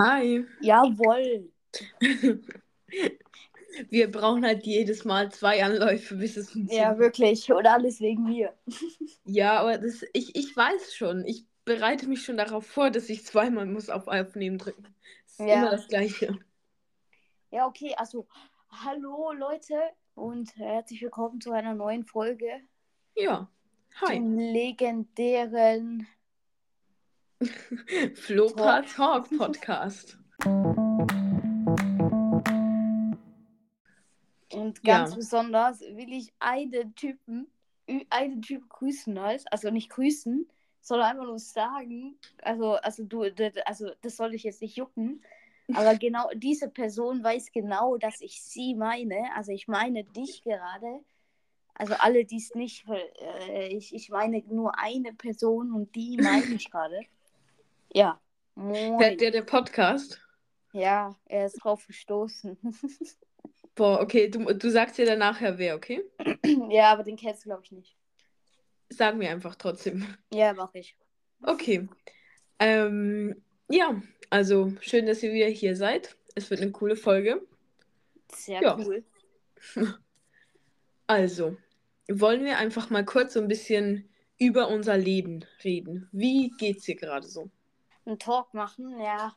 Hi. Jawohl. Wir brauchen halt jedes Mal zwei Anläufe, bis es funktioniert. Ja, wirklich. Und alles wegen mir. Ja, aber das, ich, ich weiß schon. Ich bereite mich schon darauf vor, dass ich zweimal muss auf Aufnehmen drücken. Das ist Ja. immer das Gleiche. Ja, okay. Also, hallo Leute und herzlich willkommen zu einer neuen Folge Ja. Hi. zum legendären. Flopa Talk Podcast. Und ganz Ja. besonders will ich einen Typen, einen Typ grüßen halt. Also nicht grüßen, sondern einfach nur sagen. Also, also du, also das soll ich jetzt nicht jucken. Aber genau diese Person weiß genau, dass ich sie meine. Also ich meine dich gerade. Also alle, die es nicht, äh, ich, ich meine nur eine Person und die meine ich gerade. Ja. Moin. Der der Podcast? Ja, er ist drauf gestoßen. Boah, okay, du, du sagst dir dann nachher wer, okay? ja, aber den kennst du, glaube ich, nicht. Sag mir einfach trotzdem. Ja, mach ich. Okay. Ähm, ja, also schön, dass ihr wieder hier seid. Es wird eine coole Folge. Sehr Ja. cool. Also, wollen wir einfach mal kurz so ein bisschen über unser Leben reden. Wie geht's dir gerade so? Einen Talk machen, ja.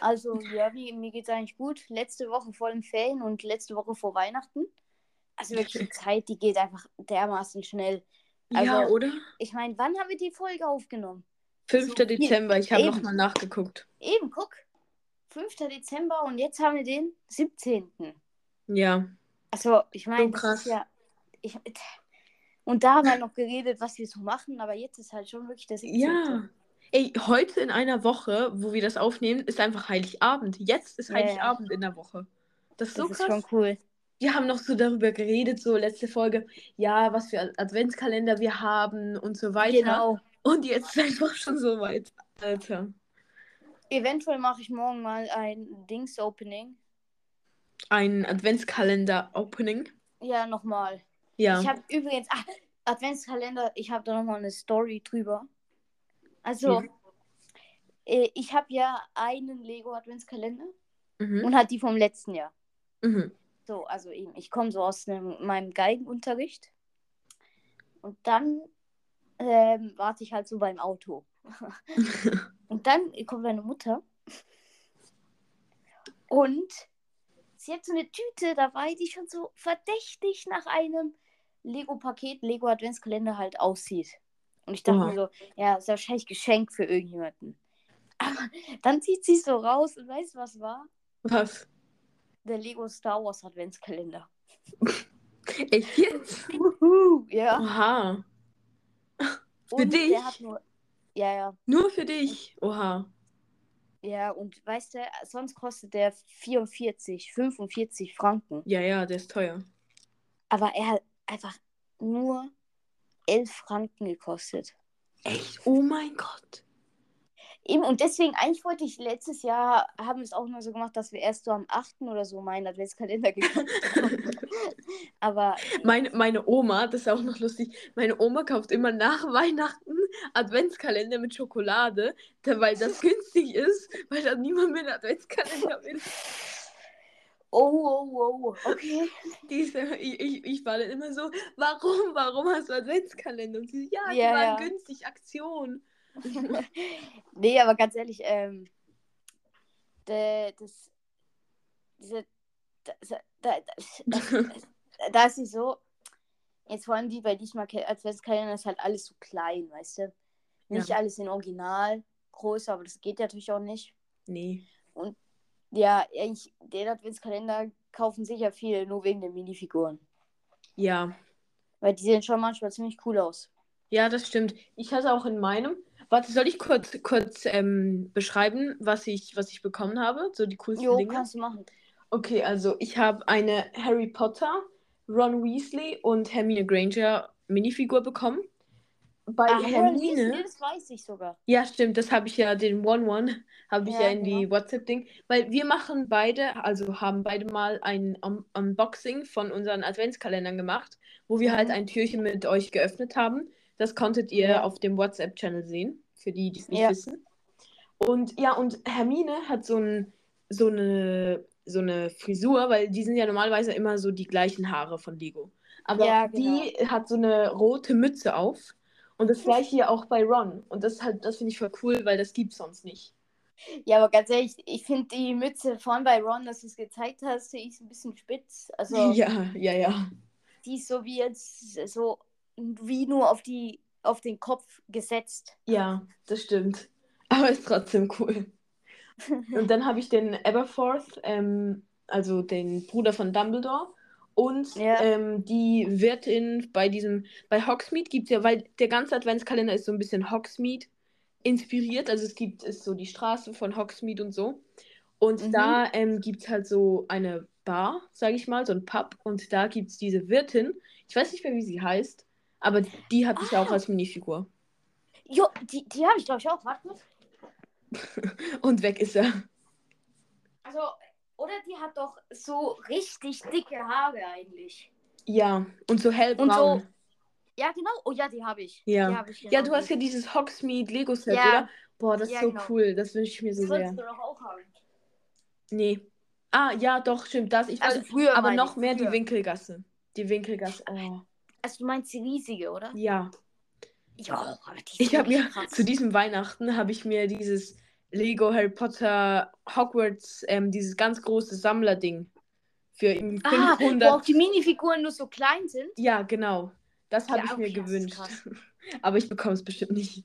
Also, ja, wie, mir geht's eigentlich gut. Letzte Woche vor den Ferien und letzte Woche vor Weihnachten. Also wirklich die Zeit, die geht einfach dermaßen schnell. Also, ja, oder? Ich meine, wann haben wir die Folge aufgenommen? 5. so, Dezember, ich habe nochmal nachgeguckt. Eben, guck. 5. Dezember und jetzt haben wir den 17. Ja, Also, ich meine, So das krass. ja. Ich, und da haben wir noch geredet, was wir so machen, aber jetzt ist halt schon wirklich 17. ja. Ey, heute in einer Woche, wo wir das aufnehmen, ist einfach Heiligabend. Jetzt ist Ja, ja. Heiligabend in der Woche. Das ist Das so ist krass. schon cool. Wir haben noch so darüber geredet, so letzte Folge, ja, was für Adventskalender wir haben und so weiter. Genau. Und jetzt ist einfach schon so weit. Alter. Eventuell mache ich morgen mal ein Dings-Opening. Ein Adventskalender-Opening. Ja, nochmal. Ja. Ich habe übrigens, ah, Adventskalender, ich habe da nochmal eine Story drüber. Also, Mhm. äh, ich habe ja einen Lego-Adventskalender Mhm. und halt die vom letzten Jahr. Mhm. So, also eben, ich komme so aus nem, meinem Geigenunterricht. Und dann ähm, warte ich halt so beim Auto. Und dann kommt meine Mutter. Und sie hat so eine Tüte dabei, die schon so verdächtig nach einem Lego-Paket, Lego-Adventskalender halt aussieht. Und ich dachte Oha. mir so, ja, ist wahrscheinlich Geschenk für irgendjemanden. Aber dann zieht sie so raus und weißt du, was war? Was? Der Lego Star Wars Adventskalender. Echt jetzt? Wuhu, ja. Oha. Für und dich? nur. Ja, ja. Nur für dich? Oha. Ja, und weißt du, sonst kostet der 44, 45 Franken. Ja, ja, der ist teuer. Aber er hat einfach nur 11 Franken gekostet. Echt? Oh mein Gott. Eben, und deswegen, eigentlich wollte ich letztes Jahr, haben es auch nur so gemacht, dass wir erst so am 8. oder so meinen Adventskalender gekauft haben. Aber Meine, meine Oma, das ist auch noch lustig, meine Oma kauft immer nach Weihnachten Adventskalender mit Schokolade, weil das günstig ist, weil dann niemand mehr einen Adventskalender will. Oh, oh, oh, okay. Diese, ich, ich, ich war dann immer so, warum, warum hast du Adventskalender? Und sie, ja, die Ja, waren ja. günstig, Aktion. nee, aber ganz ehrlich, ähm, de, das, diese, das, da, das, das, da ist es so, jetzt wollen die bei diesmal Adventskalender ist halt alles so klein, weißt du? Nicht Ja. alles in Original, groß, aber das geht natürlich auch nicht. Nee. Ja, eigentlich, den Adventskalender kaufen sicher viele nur wegen den Minifiguren. Ja. Weil die sehen schon manchmal ziemlich cool aus. Ja, das stimmt. Ich hatte auch in meinem. Warte, soll ich kurz, kurz ähm, beschreiben, was ich, was ich bekommen habe? So die coolsten Jo, Dinge? kannst du machen. Okay, also ich habe eine Harry Potter, Ron Weasley und Hermine Granger Minifigur bekommen. Bei Ah, Hermine. Das weiß ich sogar. Ja, stimmt, das habe ich ja, den One-One habe ich ja, Ja, in die WhatsApp-Ding. Weil wir machen beide, also haben beide mal ein Un Unboxing von unseren Adventskalendern gemacht, wo wir Mhm. halt ein Türchen mit euch geöffnet haben. Das konntet ihr Ja. auf dem WhatsApp-Channel sehen, für die, die es nicht Ja. wissen. Und ja, und Hermine hat so, ein, so, eine, so eine Frisur, weil die sind ja normalerweise immer so die gleichen Haare von Lego. Aber genau. die hat so eine rote Mütze auf. Und das gleiche hier auch bei Ron. Und das halt, das finde ich voll cool, weil das gibt's sonst nicht. Ja, aber ganz ehrlich, ich finde die Mütze vorhin bei Ron, dass du es gezeigt hast, die ist ein bisschen spitz. Also Ja, ja, ja. die ist so wie jetzt so wie nur auf die auf den Kopf gesetzt. Ja, das stimmt. Aber ist trotzdem cool. Und dann habe ich den Aberforth, ähm, also den Bruder von Dumbledore. Und Ja. ähm, die Wirtin bei diesem, bei Hogsmeade gibt es ja, weil der ganze Adventskalender ist so ein bisschen Hogsmeade inspiriert. Also es gibt ist so die Straße von Hogsmeade und so. Und Mhm. da ähm, gibt es halt so eine Bar, sage ich mal, so ein Pub. Und da gibt es diese Wirtin. Ich weiß nicht mehr, wie sie heißt, aber die hatte ich auch Ah. als Minifigur. Jo, die, die habe ich glaube ich auch. Warte. Und weg ist er. Also, oder die hat doch so richtig dicke Haare eigentlich. Ja, und so Und hellbraun. so. Ja, genau. Oh ja, die habe ich. Ja. Die hab ich, Ja, du hast die. ja dieses Hogsmeade Lego-Set, Ja. oder? Boah, das Ja, ist so genau. cool. Das wünsche ich mir so Das sehr. sollst du doch auch haben. Nee. Ah, ja, doch, stimmt. Das. Ich Also weiß, früher aber noch mehr die früher. Winkelgasse. Die Winkelgasse. Oh. Also du meinst die riesige, oder? Ja. Ja, aber die ist Ich habe mir krass. zu diesem Weihnachten habe ich mir dieses Lego Harry Potter Hogwarts, ähm, dieses ganz große Sammlerding für irgendwie Ah, 500. wo auch die Minifiguren nur so klein sind. Ja, genau. Das habe Ja, ich mir okay, das ist gewünscht. Aber ich bekomme es bestimmt nicht.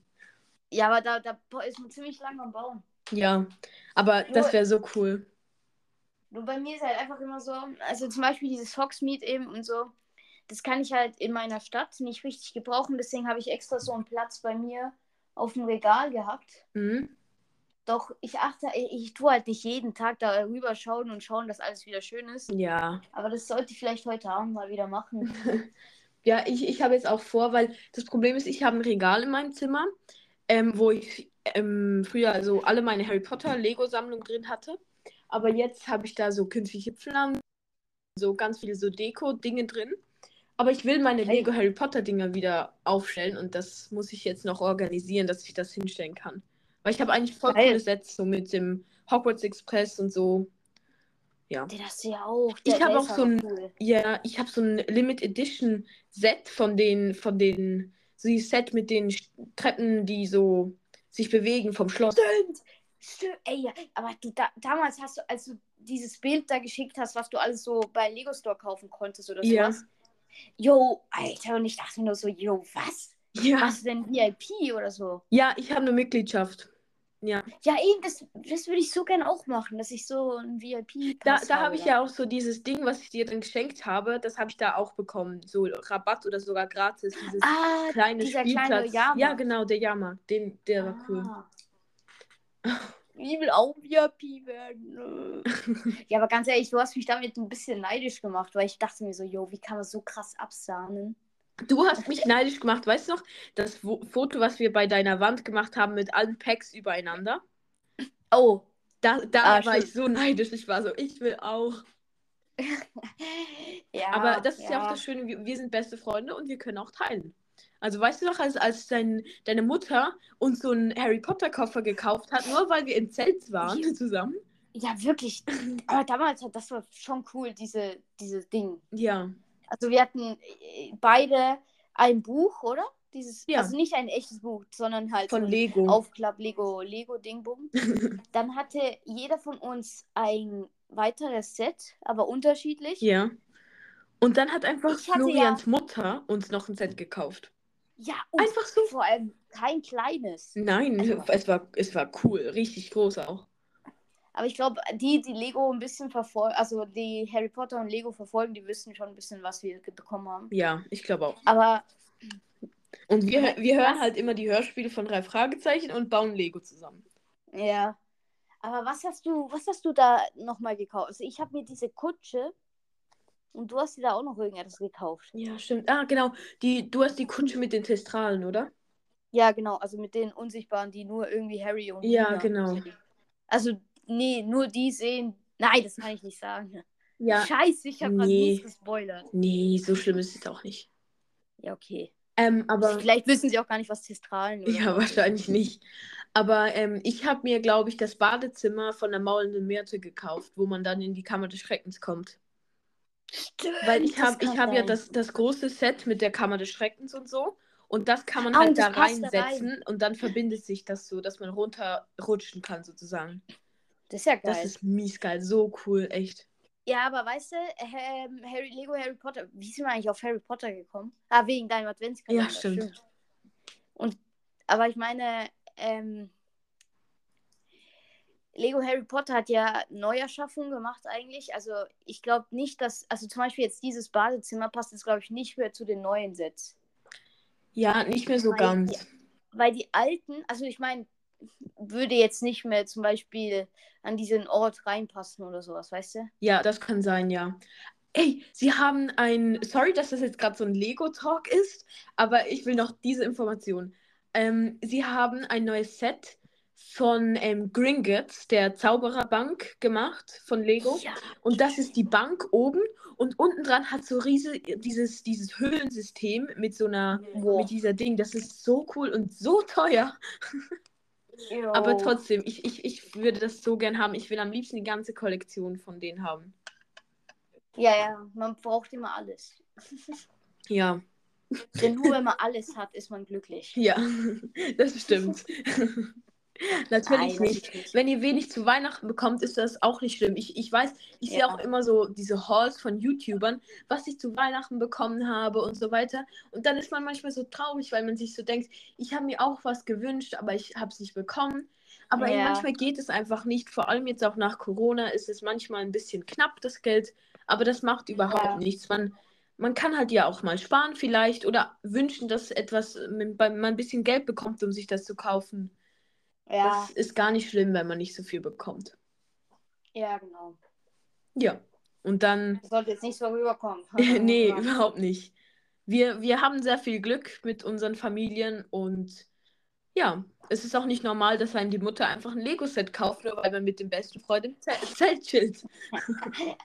Ja, aber da, da ist man ziemlich lang am Bauen. Ja, aber das Nur- wäre so cool. Nur bei mir ist halt einfach immer so, also zum Beispiel dieses Foxmeat eben und so, das kann ich halt in meiner Stadt nicht richtig gebrauchen, deswegen habe ich extra so einen Platz bei mir auf dem Regal gehabt. Mhm. Doch ich achte, ich, ich tue halt nicht jeden Tag da rüber schauen und schauen, dass alles wieder schön ist. Ja. Aber das sollte ich vielleicht heute Abend mal wieder machen. Ja, ich, ich habe jetzt auch vor, weil das Problem ist, ich habe ein Regal in meinem Zimmer, ähm, wo ich ähm, früher also alle meine Harry Potter Lego-Sammlung drin hatte. Aber jetzt habe ich da so künstliche Pflanzen, so ganz viele so Deko-Dinge drin. Aber ich will meine. Lego Harry Potter-Dinger wieder aufstellen und das muss ich jetzt noch organisieren, dass ich das hinstellen kann. Weil ich habe eigentlich voll Geil. coole Sets, so mit dem Hogwarts Express und so. Ja. Den hast du ja auch. Ich Der- habe der auch so ein- cool. Ja, ich habe so ein Limit Edition Set von den, von den, so die Set mit den Treppen, die so sich bewegen vom Schloss. Stimmt. Stimmt. Ey, ja, aber du da, damals hast du, als du dieses Bild da geschickt hast, was du alles so bei Lego Store kaufen konntest oder Ja. sowas. Jo, Alter, und ich dachte nur so, jo, was? Ja, Hast du denn VIP oder so? ja, ich habe eine Mitgliedschaft. Ja, Ja, eben, das, das würde ich so gerne auch machen, dass ich so ein VIP da, da habe ich ja auch so dieses Ding, was ich dir dann geschenkt habe, das habe ich da auch bekommen. So Rabatt oder sogar gratis. Dieses Ah, kleine dieser Spielplatz. kleine Jahrmarkt. Ja, genau, der Jahrmarkt. Den, der war cool. Ah. Ich will auch VIP werden. ja, aber ganz ehrlich, du hast mich damit ein bisschen neidisch gemacht, weil ich dachte mir so, jo, wie kann man so krass absahnen? Du hast mich neidisch gemacht, weißt du noch? Das Foto, was wir bei deiner Wand gemacht haben mit allen Packs übereinander. Oh. Da, da Ah, war stimmt. ich so neidisch. Ich war so, ich will auch. ja, Aber das ist ja, auch das Schöne, wir, wir sind beste Freunde und wir können auch teilen. Also weißt du noch, als, als dein, deine Mutter uns so einen Harry Potter Koffer gekauft hat, nur weil wir im Zelt waren zusammen? Ja, wirklich. Aber damals, hat das war schon cool, diese, dieses Ding. Ja. Also wir hatten äh, beide ein Buch, oder? Dieses, Ja. Also nicht ein echtes Buch, sondern halt Von Lego. Aufklapp Lego Lego Dingbum. Dann hatte jeder von uns ein weiteres Set, aber unterschiedlich. ja. Und dann hat einfach Florians Mutter uns noch ein Set gekauft. Ja, und Einfach so. vor allem kein kleines. Nein, Also- es war, es war cool, richtig groß auch. Aber ich glaube, die, die Lego ein bisschen verfolgen, also die Harry Potter und Lego verfolgen, die wissen schon ein bisschen, was wir bekommen haben. Ja, ich glaube auch. Aber Und wir, wir hören halt immer die Hörspiele von drei Fragezeichen und bauen Lego zusammen. ja. Aber was hast du, was hast du da nochmal gekauft? Also ich habe mir diese Kutsche und du hast dir da auch noch irgendetwas gekauft. Ja, stimmt. Ah, genau. Die, du hast die Kutsche mit den Testralen, oder? Ja, genau, also mit den Unsichtbaren, die nur irgendwie Harry und Ja, Luna genau. sehen. Also, nee, nur die sehen. Nein, das kann ich nicht sagen. Ja. Scheiße, ich habe Nee. nichts gespoilert. Nee, so schlimm ist es auch nicht. Ja, okay. Ähm, aber. Vielleicht wissen sie auch gar nicht, was Testralen oder Ja, ist. wahrscheinlich nicht. Aber ähm, ich habe mir, glaube ich, das Badezimmer von der maulenden Myrte gekauft, wo man dann in die Kammer des Schreckens kommt. Stimmt. Weil ich habe ich hab ja das, das große Set mit der Kammer des Schreckens und so. Und das kann man Ah, halt da passt da reinsetzen und dann verbindet sich das so, dass man runterrutschen kann, sozusagen. Das ist ja geil. Das ist mies geil, so cool, echt. Ja, aber weißt du, ähm, Harry, Lego Harry Potter, wie sind wir eigentlich auf Harry Potter gekommen? Ah, wegen deinem Adventskalender. Ja, stimmt. Und, aber ich meine, ähm, Lego Harry Potter hat ja Neuerschaffungen gemacht eigentlich. Also ich glaube nicht, dass, also zum Beispiel jetzt dieses Badezimmer passt jetzt, glaube ich, nicht mehr zu den neuen Sets. Ja, nicht mehr so Weil ganz. Weil die alten, also ich meine, würde jetzt nicht mehr zum Beispiel an diesen Ort reinpassen oder sowas, weißt du? Ja, das kann sein, ja. Ey, sie haben ein. Sorry, dass das jetzt gerade so ein Lego-Talk ist, aber ich will noch diese Information. Ähm, sie haben ein neues Set von ähm, Gringotts, der Zaubererbank, gemacht von Lego. Ja. Und das ist die Bank oben und unten dran hat so riesig dieses, dieses Höhlensystem mit so einer, Wow. mit dieser Ding. Das ist so cool und so teuer. Aber trotzdem, ich, ich, ich würde das so gern haben. Ich will am liebsten die ganze Kollektion von denen haben. Ja, ja, man braucht immer alles. Ja, Denn nur wenn man alles hat, ist man glücklich. ja, das stimmt. Natürlich Nein, nicht. natürlich. Wenn ihr wenig zu Weihnachten bekommt, ist das auch nicht schlimm. Ich, ich weiß, ich sehe Ja. auch immer so diese Hauls von YouTubern, was ich zu Weihnachten bekommen habe und so weiter. Und dann ist man manchmal so traurig, weil man sich so denkt, ich habe mir auch was gewünscht, aber ich habe es nicht bekommen. Aber Ja. manchmal geht es einfach nicht. Vor allem jetzt auch nach Corona ist es manchmal ein bisschen knapp, das Geld. Aber das macht überhaupt Ja. nichts. Man, man kann halt ja auch mal sparen vielleicht oder wünschen, dass etwas, man ein bisschen Geld bekommt, um sich das zu kaufen. Ja, Das ist gar nicht schlimm, wenn man nicht so viel bekommt. ja, genau. Ja. Und dann. Das sollte jetzt nicht so rüberkommen. nee, überhaupt nicht. Wir, wir haben sehr viel Glück mit unseren Familien und ja, es ist auch nicht normal, dass einem die Mutter einfach ein Lego-Set kauft, nur weil man mit dem besten Freund im Ze Zelt chillt.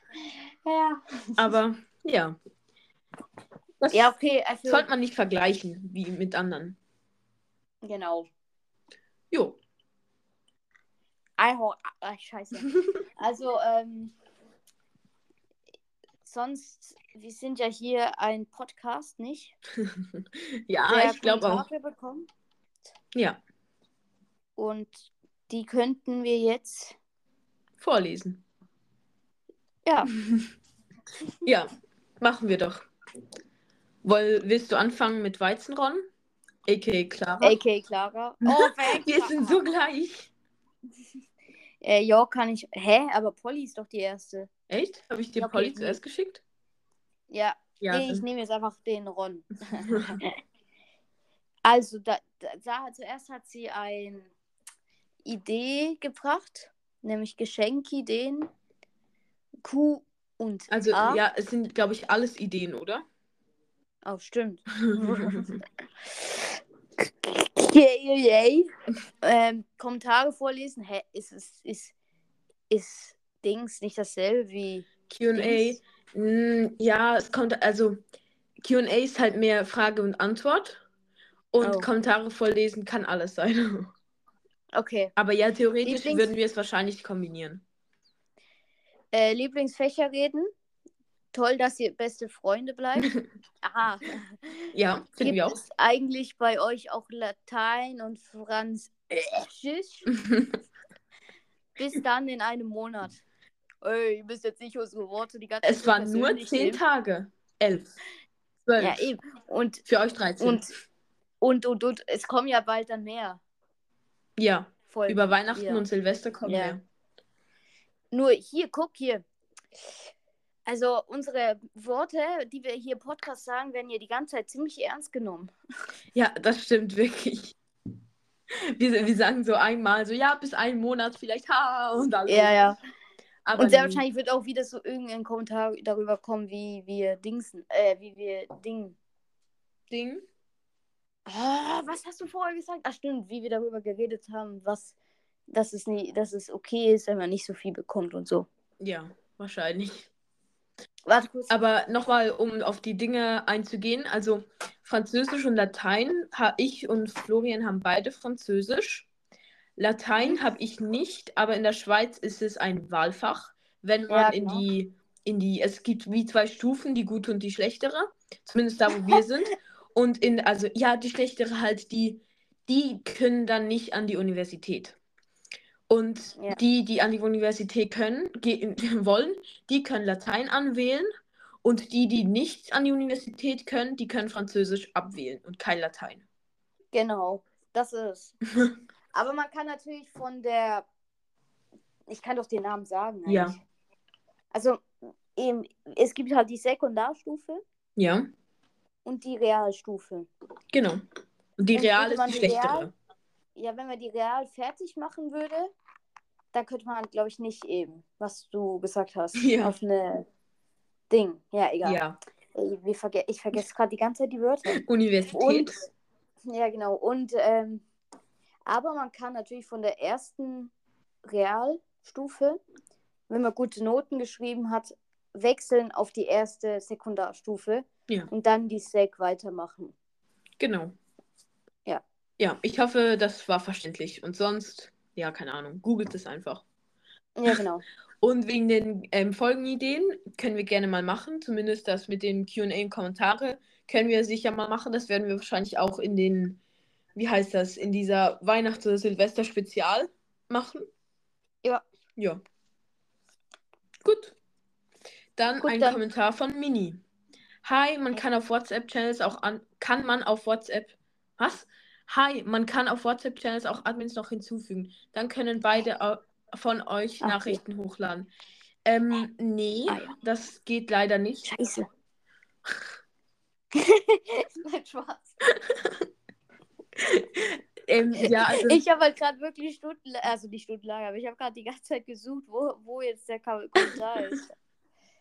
Ja. Aber ja. Das Ja, okay, also. sollte man nicht vergleichen wie mit anderen. Genau. Jo. Einhorn. Ach, scheiße. Also, ähm. Sonst, wir sind ja hier ein Podcast, nicht? ja, Der ich glaube auch. Bekommt. Ja, Und die könnten wir jetzt. vorlesen. Ja. Ja, machen wir doch. Woll, willst du anfangen mit Weizenron? A.k.a. Clara. AK Clara. Oh. Wir sind so gleich. Äh, ja, kann ich. Hä? Aber Polly ist doch die erste. Echt? Habe ich dir Ja. Polly zuerst geschickt? Ja. Ja. nee, ich nehme jetzt einfach den Ron. also, da, da, da zuerst hat sie eine Idee gebracht, nämlich Geschenkideen. Q und also, A. ja, es sind, glaube ich, alles Ideen, oder? Oh, stimmt. Yay, yay. ähm, Kommentare vorlesen. Hä, ist es ist, ist Dings nicht dasselbe wie QA. Mm, Ja, es kommt, also QA ist halt mehr Frage und Antwort. Und Oh. Kommentare vorlesen kann alles sein. Okay. Aber ja, theoretisch Lieblings- würden wir es wahrscheinlich kombinieren. Äh, Lieblingsfächer reden. Toll, dass ihr beste Freunde bleibt. Aha. Ja, finden Gibt wir auch. es eigentlich bei euch auch Latein und Französisch? Bis dann in einem Monat. Ey, ihr müsst jetzt nicht unsere Worte die ganze Es Zeit waren nur zehn nehmen. Tage. Elf. Zwölf. Ja, eben. Und, Für euch 13. und, und, und, und, es kommen ja bald dann mehr ja, Folgen. über Weihnachten wieder. und Silvester kommen Ja. wir. Nur hier, guck hier. Also unsere Worte, die wir hier im Podcast sagen, werden ja die ganze Zeit ziemlich ernst genommen. Ja, das stimmt wirklich. Wir, wir sagen so einmal so, ja, bis einen Monat vielleicht, ha, und dann. Ja, ja. Aber Und sehr wahrscheinlich wird auch wieder so irgendein Kommentar darüber kommen, wie wir Dingsen, äh, wie wir Ding. Ding. Ah, was hast du vorher gesagt? Ach stimmt, wie wir darüber geredet haben, was, dass es nie, dass es okay ist, wenn man nicht so viel bekommt und so. Ja, wahrscheinlich. Warte kurz. Aber nochmal, um auf die Dinge einzugehen. Also Französisch und Latein, ich und Florian haben beide Französisch. Latein Mhm. habe ich nicht, aber in der Schweiz ist es ein Wahlfach, wenn Ja, man in genau. die, in die, es gibt wie zwei Stufen, die gute und die schlechtere, zumindest da, wo wir sind. Und in, also ja, die schlechtere halt, die, die können dann nicht an die Universität. Und Ja. die, die an die Universität können, gehen, wollen, die können Latein anwählen. Und die, die nicht an die Universität können, die können Französisch abwählen und kein Latein. Genau, das ist. Aber man kann natürlich von der. Ich kann doch den Namen sagen. Ja. eigentlich. Also, eben, es gibt halt die Sekundarstufe Ja, und die Realstufe. genau. Und die Und Real ist die schlechtere. Real- Ja, wenn man die Real fertig machen würde, dann könnte man, glaube ich, nicht eben, was du gesagt hast, Ja. auf eine Ding. Ja, egal. Ja, wir verge ich vergesse gerade die ganze Zeit die Wörter. Universität. Und, ja, genau. Und, ähm, aber man kann natürlich von der ersten Realstufe, wenn man gute Noten geschrieben hat, wechseln auf die erste Sekundarstufe Ja. und dann die Sek weitermachen. Genau. Ja. Ich hoffe, das war verständlich. Und sonst, ja, keine Ahnung, googelt es einfach. Ja, genau. Und wegen den ähm, Folgenideen können wir gerne mal machen. Zumindest das mit den QA und Kommentare können wir sicher mal machen. Das werden wir wahrscheinlich auch in den, wie heißt das, in dieser Weihnachts- oder Silvester-Spezial machen. Ja. Ja. Gut. Dann Gut, ein dann- Kommentar von Mini. Hi, man kann auf WhatsApp-Channels auch an. Kann man auf WhatsApp. Was? Hi, man kann auf WhatsApp-Channels auch Admins noch hinzufügen. Dann können beide au- von euch Ach, Nachrichten hochladen. Ähm, nee, Ah, ja. das geht leider nicht. Scheiße. Nein, Spaß. Ähm, ja, also, Ich habe halt gerade wirklich Stunden, also nicht stundenlang, aber ich habe gerade die ganze Zeit gesucht, wo, wo jetzt der Kom- Kommentar ist.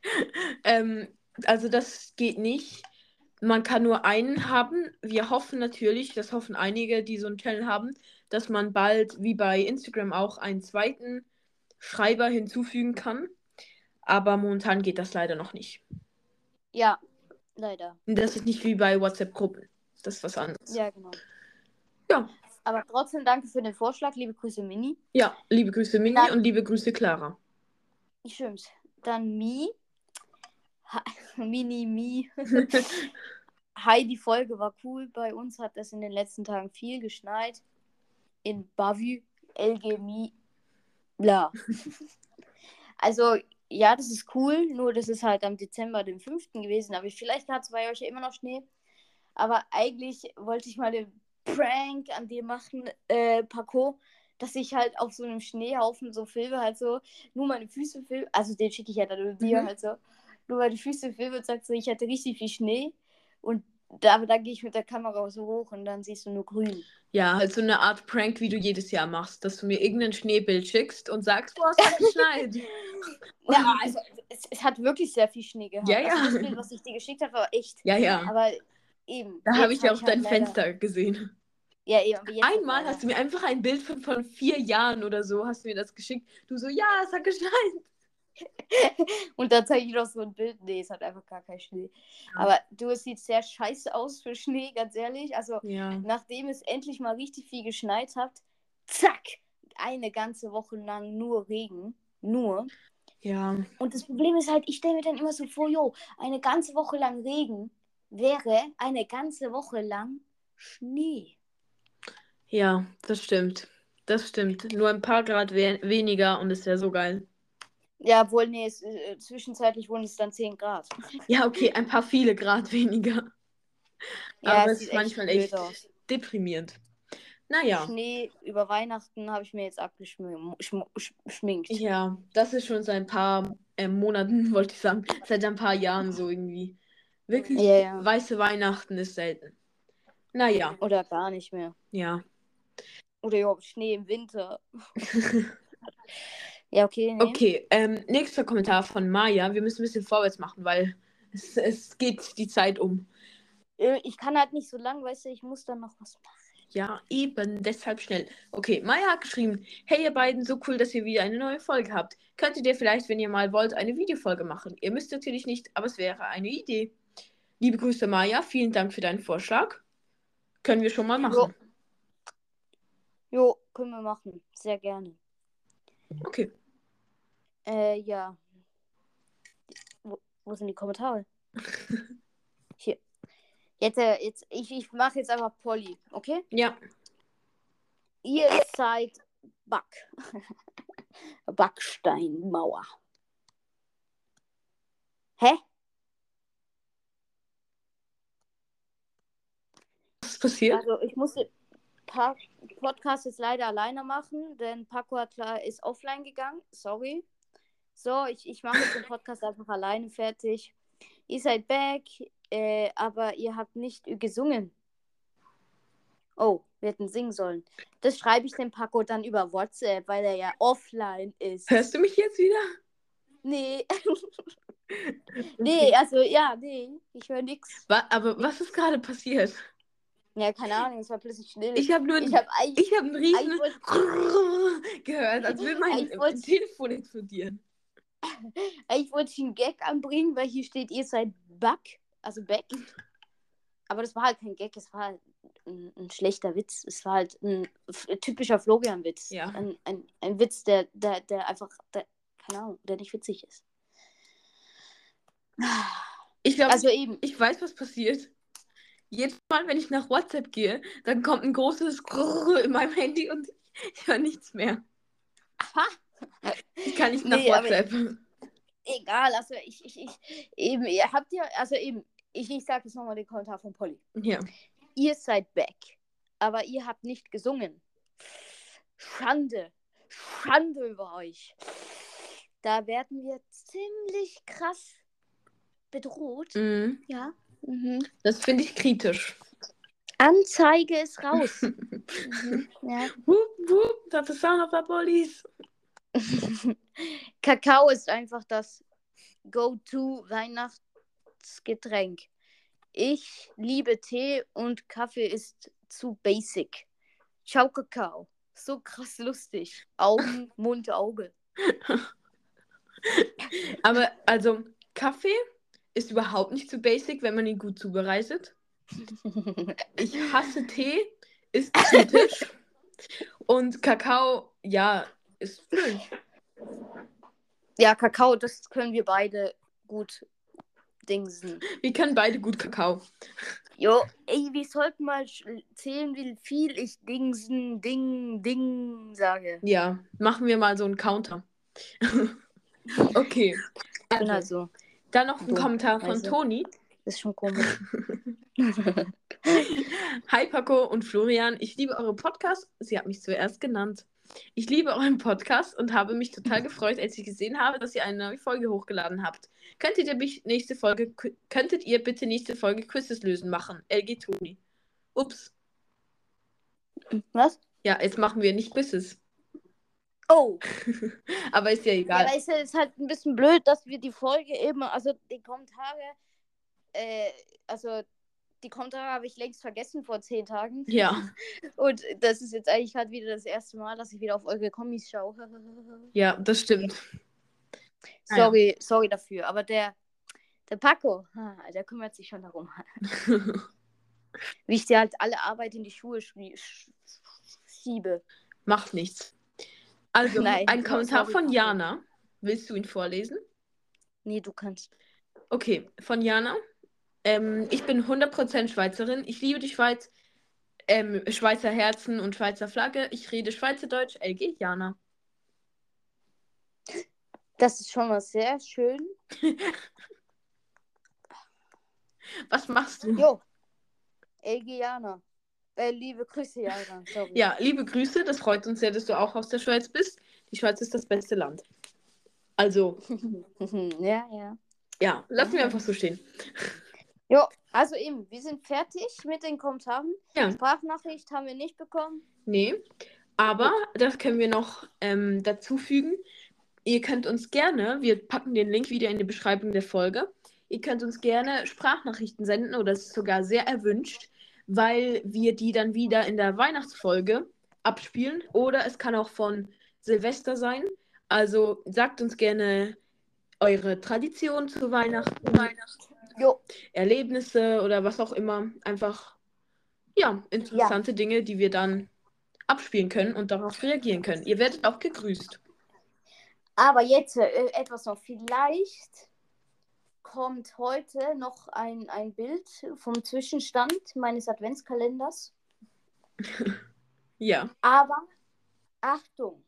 ähm, also das geht nicht. Man kann nur einen haben. Wir hoffen natürlich, das hoffen einige, die so einen Channel haben, dass man bald, wie bei Instagram auch, einen zweiten Schreiber hinzufügen kann. Aber momentan geht das leider noch nicht. Ja, leider. Und das ist nicht wie bei WhatsApp-Gruppen. Das ist was anderes. Ja, genau. Ja. Aber trotzdem danke für den Vorschlag. Liebe Grüße, Mini. Ja, liebe Grüße Mini Dann- und liebe Grüße Clara. Stimmt. Dann Mi. Ha Mini Mi. Hi, die Folge war cool. Bei uns hat es in den letzten Tagen viel geschneit. In Bavü, LG Mi. Bla. also, ja, das ist cool. Nur das ist halt am Dezember, dem 5. gewesen. Aber vielleicht hat es bei euch ja immer noch Schnee. Aber eigentlich wollte ich mal den Prank an dir machen, äh, Paco, dass ich halt auf so einem Schneehaufen so filme, halt so, nur meine Füße filme. Also den schicke ich ja dann dir Mhm. halt so. Nur meine Füße filme und sag so, ich hatte richtig viel Schnee. Und da, dann gehe ich mit der Kamera so hoch und dann siehst du nur grün. Ja, halt so eine Art Prank, wie du jedes Jahr machst, dass du mir irgendein Schneebild schickst und sagst, boah, es hat geschneit. Ja, also es, es hat wirklich sehr viel Schnee gehabt. Ja, ja. Also das Bild, was ich dir geschickt habe, war echt. ja, ja. Aber eben. Da habe ich ja auch halt dein leider- Fenster gesehen. Ja, eben. Halt Einmal leider- hast du mir einfach ein Bild von, von vier Jahren oder so, hast du mir das geschickt. Du so, ja, es hat geschneit. Und dann zeige ich noch so ein Bild. Nee, es hat einfach gar kein Schnee. Aber du, es sieht sehr scheiße aus für Schnee, ganz ehrlich. Also, Ja. nachdem es endlich mal richtig viel geschneit hat, zack, eine ganze Woche lang nur Regen. Nur. Ja. Und das Problem ist halt, ich stelle mir dann immer so vor, jo, eine ganze Woche lang Regen wäre eine ganze Woche lang Schnee. Ja, das stimmt. Das stimmt. Nur ein paar Grad we weniger und es wäre so geil. Ja, wohl, nee, es, äh, zwischenzeitlich wurden es dann 10 Grad. Ja, okay, ein paar viele Grad weniger. Aber es ist manchmal echt aus. deprimierend. Naja. Schnee über Weihnachten habe ich mir jetzt abgeschminkt. Ja, das ist schon seit ein paar äh, Monaten, wollte ich sagen. Seit ein paar Jahren so irgendwie. Wirklich Ja, ja. weiße Weihnachten ist selten. Naja, Oder gar nicht mehr. ja. Oder überhaupt Schnee im Winter. ja, okay. Nee. Okay, ähm, nächster Kommentar von Maya. Wir müssen ein bisschen vorwärts machen, weil es, es geht die Zeit um. Äh, Ich kann halt nicht so lang, weißt du, ich muss dann noch was machen. Ja, eben, deshalb schnell. Okay, Maya hat geschrieben, hey ihr beiden, so cool, dass ihr wieder eine neue Folge habt. Könntet ihr vielleicht, wenn ihr mal wollt, eine Videofolge machen? Ihr müsst natürlich nicht, aber es wäre eine Idee. Liebe Grüße, Maya, vielen Dank für deinen Vorschlag. Können wir schon mal machen. Jo. Jo, können wir machen. Sehr gerne. Okay. Äh, ja. Wo, wo sind die Kommentare? Hier. Jetzt, äh, jetzt ich, ich mache jetzt einfach Polly, okay? Ja. Ihr seid Back. Backsteinmauer. Hä? Was ist passiert? Also ich musste Podcast jetzt leider alleine machen, denn Paco hat klar, ist offline gegangen. Sorry. So, ich, ich mache jetzt den Podcast einfach alleine fertig. Ihr seid back, äh, aber ihr habt nicht gesungen. Oh, wir hätten singen sollen. Das schreibe ich dem Paco dann über WhatsApp, weil er ja offline ist. Hörst du mich jetzt wieder? Nee. nee, also ja, nee, ich höre nichts. Aber was ist gerade passiert? Ja, keine Ahnung, es war plötzlich still. Ich habe nur ich habe eigentlich. ich hab einen riesen gehört, als würde mein Ich Telefon explodieren. Ich wollte einen Gag anbringen, weil hier steht, ihr seid Back, also Back. Aber das war halt kein Gag, es war halt ein, ein schlechter Witz. Es war halt ein typischer Florian-Witz. Ja. Ein, ein, ein Witz, der, der, der einfach, der, keine Ahnung, der nicht witzig ist. Ich glaube, Also eben, ich weiß, was passiert. Jedes Mal, wenn ich nach WhatsApp gehe, dann kommt ein großes Grrrr in meinem Handy und ich höre nichts mehr. aha, Ich kann nicht nach Nee, WhatsApp. egal, also ich, ich, ich, eben, ihr habt ja, also eben, ich, ich sage jetzt nochmal den Kommentar von Polly. Ja. Ihr seid back, aber ihr habt nicht gesungen. Schande. Schande über euch. Da werden wir ziemlich krass bedroht. Mhm. Ja. Mhm. Das finde ich kritisch. Anzeige ist raus. mhm. ja. Wup, wup, that's the sound of the police. Kakao ist einfach das Go-To-Weihnachtsgetränk. Ich liebe Tee und Kaffee ist zu basic. Ciao, Kakao. So krass lustig. Augen, Mund, Auge. Aber also, Kaffee ist überhaupt nicht so basic, wenn man ihn gut zubereitet. Ich hasse Tee, ist kritisch. Und Kakao, ja, ist schön. ja, Kakao, das können wir beide gut dingsen. Wir können beide gut Kakao. Jo, ey, wir sollten mal zählen, wie viel ich dingsen, ding, ding sage. Ja, machen wir mal so einen Counter. okay. Bin Also, halt so. dann noch ein dumm, Kommentar von also. Toni. Ist schon komisch. Hi Paco und Florian, ich liebe eure Podcasts. Sie hat mich zuerst genannt. Ich liebe euren Podcast und habe mich total gefreut, als ich gesehen habe, dass ihr eine neue Folge hochgeladen habt. Könntet ihr nächste Folge, könntet ihr bitte nächste Folge Quizzes lösen machen? LG Toni. Ups. Was? Ja, jetzt machen wir nicht Quizzes. Oh, Aber ist ja ja, egal. aber ist ja ist halt ein bisschen blöd, dass wir die Folge eben, also die Kommentare, äh, also die Kommentare habe ich längst vergessen vor zehn Tagen. Ja, Und das ist jetzt eigentlich gerade wieder das erste Mal, dass ich wieder auf eure Kommis schaue. ja, das stimmt. Ah, ja. sorry, sorry dafür. Aber der, der Paco, ah, der kümmert sich schon darum. Wie ich dir halt alle Arbeit in die Schuhe schiebe. Macht nichts. Also, Nein, ein so- Kommentar sorry, von. Jana. Willst du ihn vorlesen? Nee, du kannst. Okay, von Jana. Ähm, ich bin 100% Schweizerin. Ich liebe die Schweiz. Ähm, Schweizer Herzen und Schweizer Flagge. Ich rede Schweizerdeutsch. LG Jana. Das ist schon mal sehr schön. Was machst du? Jo. Elgi Jana. Äh, liebe Grüße, Jana. Sorry. Ja, liebe Grüße. Das freut uns sehr, dass du auch aus der Schweiz bist. Die Schweiz ist das beste Land. Also, ja, ja. ja, lassen wir einfach so stehen. Jo, also eben, wir sind fertig mit den Kommentaren. Ja. Sprachnachricht haben wir nicht bekommen. Nee, aber das können wir noch ähm, dazu fügen. Ihr könnt uns gerne, wir packen den Link wieder in die Beschreibung der Folge. Ihr könnt uns gerne Sprachnachrichten senden oder es ist sogar sehr erwünscht, weil wir die dann wieder in der Weihnachtsfolge abspielen. Oder es kann auch von Silvester sein. Also sagt uns gerne eure Tradition zu Weihnachten, Jo, Erlebnisse oder was auch immer. Einfach, ja, interessante Dinge, die wir dann abspielen können und darauf reagieren können. Ihr werdet auch gegrüßt. Aber jetzt äh, etwas noch. Vielleicht kommt heute noch ein, ein Bild vom Zwischenstand meines Adventskalenders. Ja. Aber Achtung!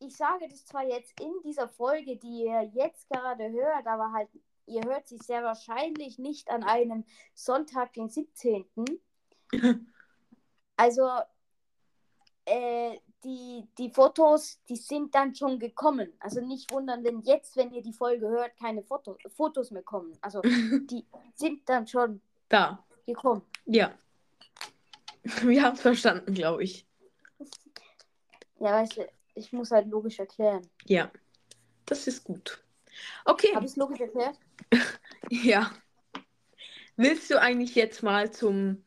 Ich sage das zwar jetzt in dieser Folge, die ihr jetzt gerade hört, aber halt, ihr hört sie sehr wahrscheinlich nicht an einem Sonntag, den 17. Also, äh, die, die Fotos, die sind dann schon gekommen. Also nicht wundern, wenn jetzt, wenn ihr die Folge hört, keine Foto, Fotos mehr kommen. Also die sind dann schon Da. gekommen. Ja. Wir haben es verstanden, glaube ich. Ja, weißt du, ich muss halt logisch erklären. Ja. Das ist gut. Okay. Habe ich es logisch erklärt? Ja. Willst du eigentlich jetzt mal zum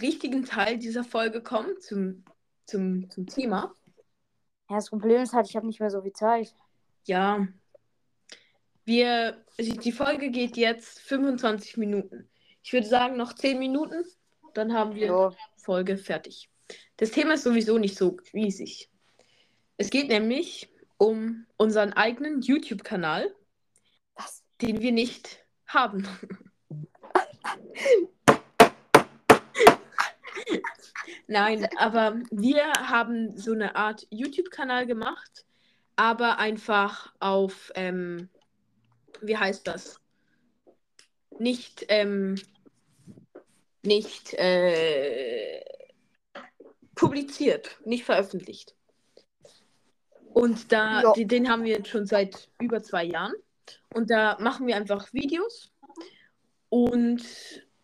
richtigen Teil dieser Folge kommen? Zum, zum, zum Thema? Ja, das Problem ist halt, ich habe nicht mehr so viel Zeit. Ja. Wir, die Folge geht jetzt 25 Minuten. Ich würde sagen, noch 10 Minuten, dann haben wir Jo. Folge fertig. Das Thema ist sowieso nicht so riesig. Es geht nämlich um unseren eigenen YouTube-Kanal? Den wir nicht haben. Nein, aber wir haben so eine Art YouTube-Kanal gemacht, aber einfach auf, ähm, wie heißt das? Nicht, ähm, nicht äh, publiziert, nicht veröffentlicht. Und da, Ja. den, den haben wir jetzt schon seit über zwei Jahren. Und da machen wir einfach Videos und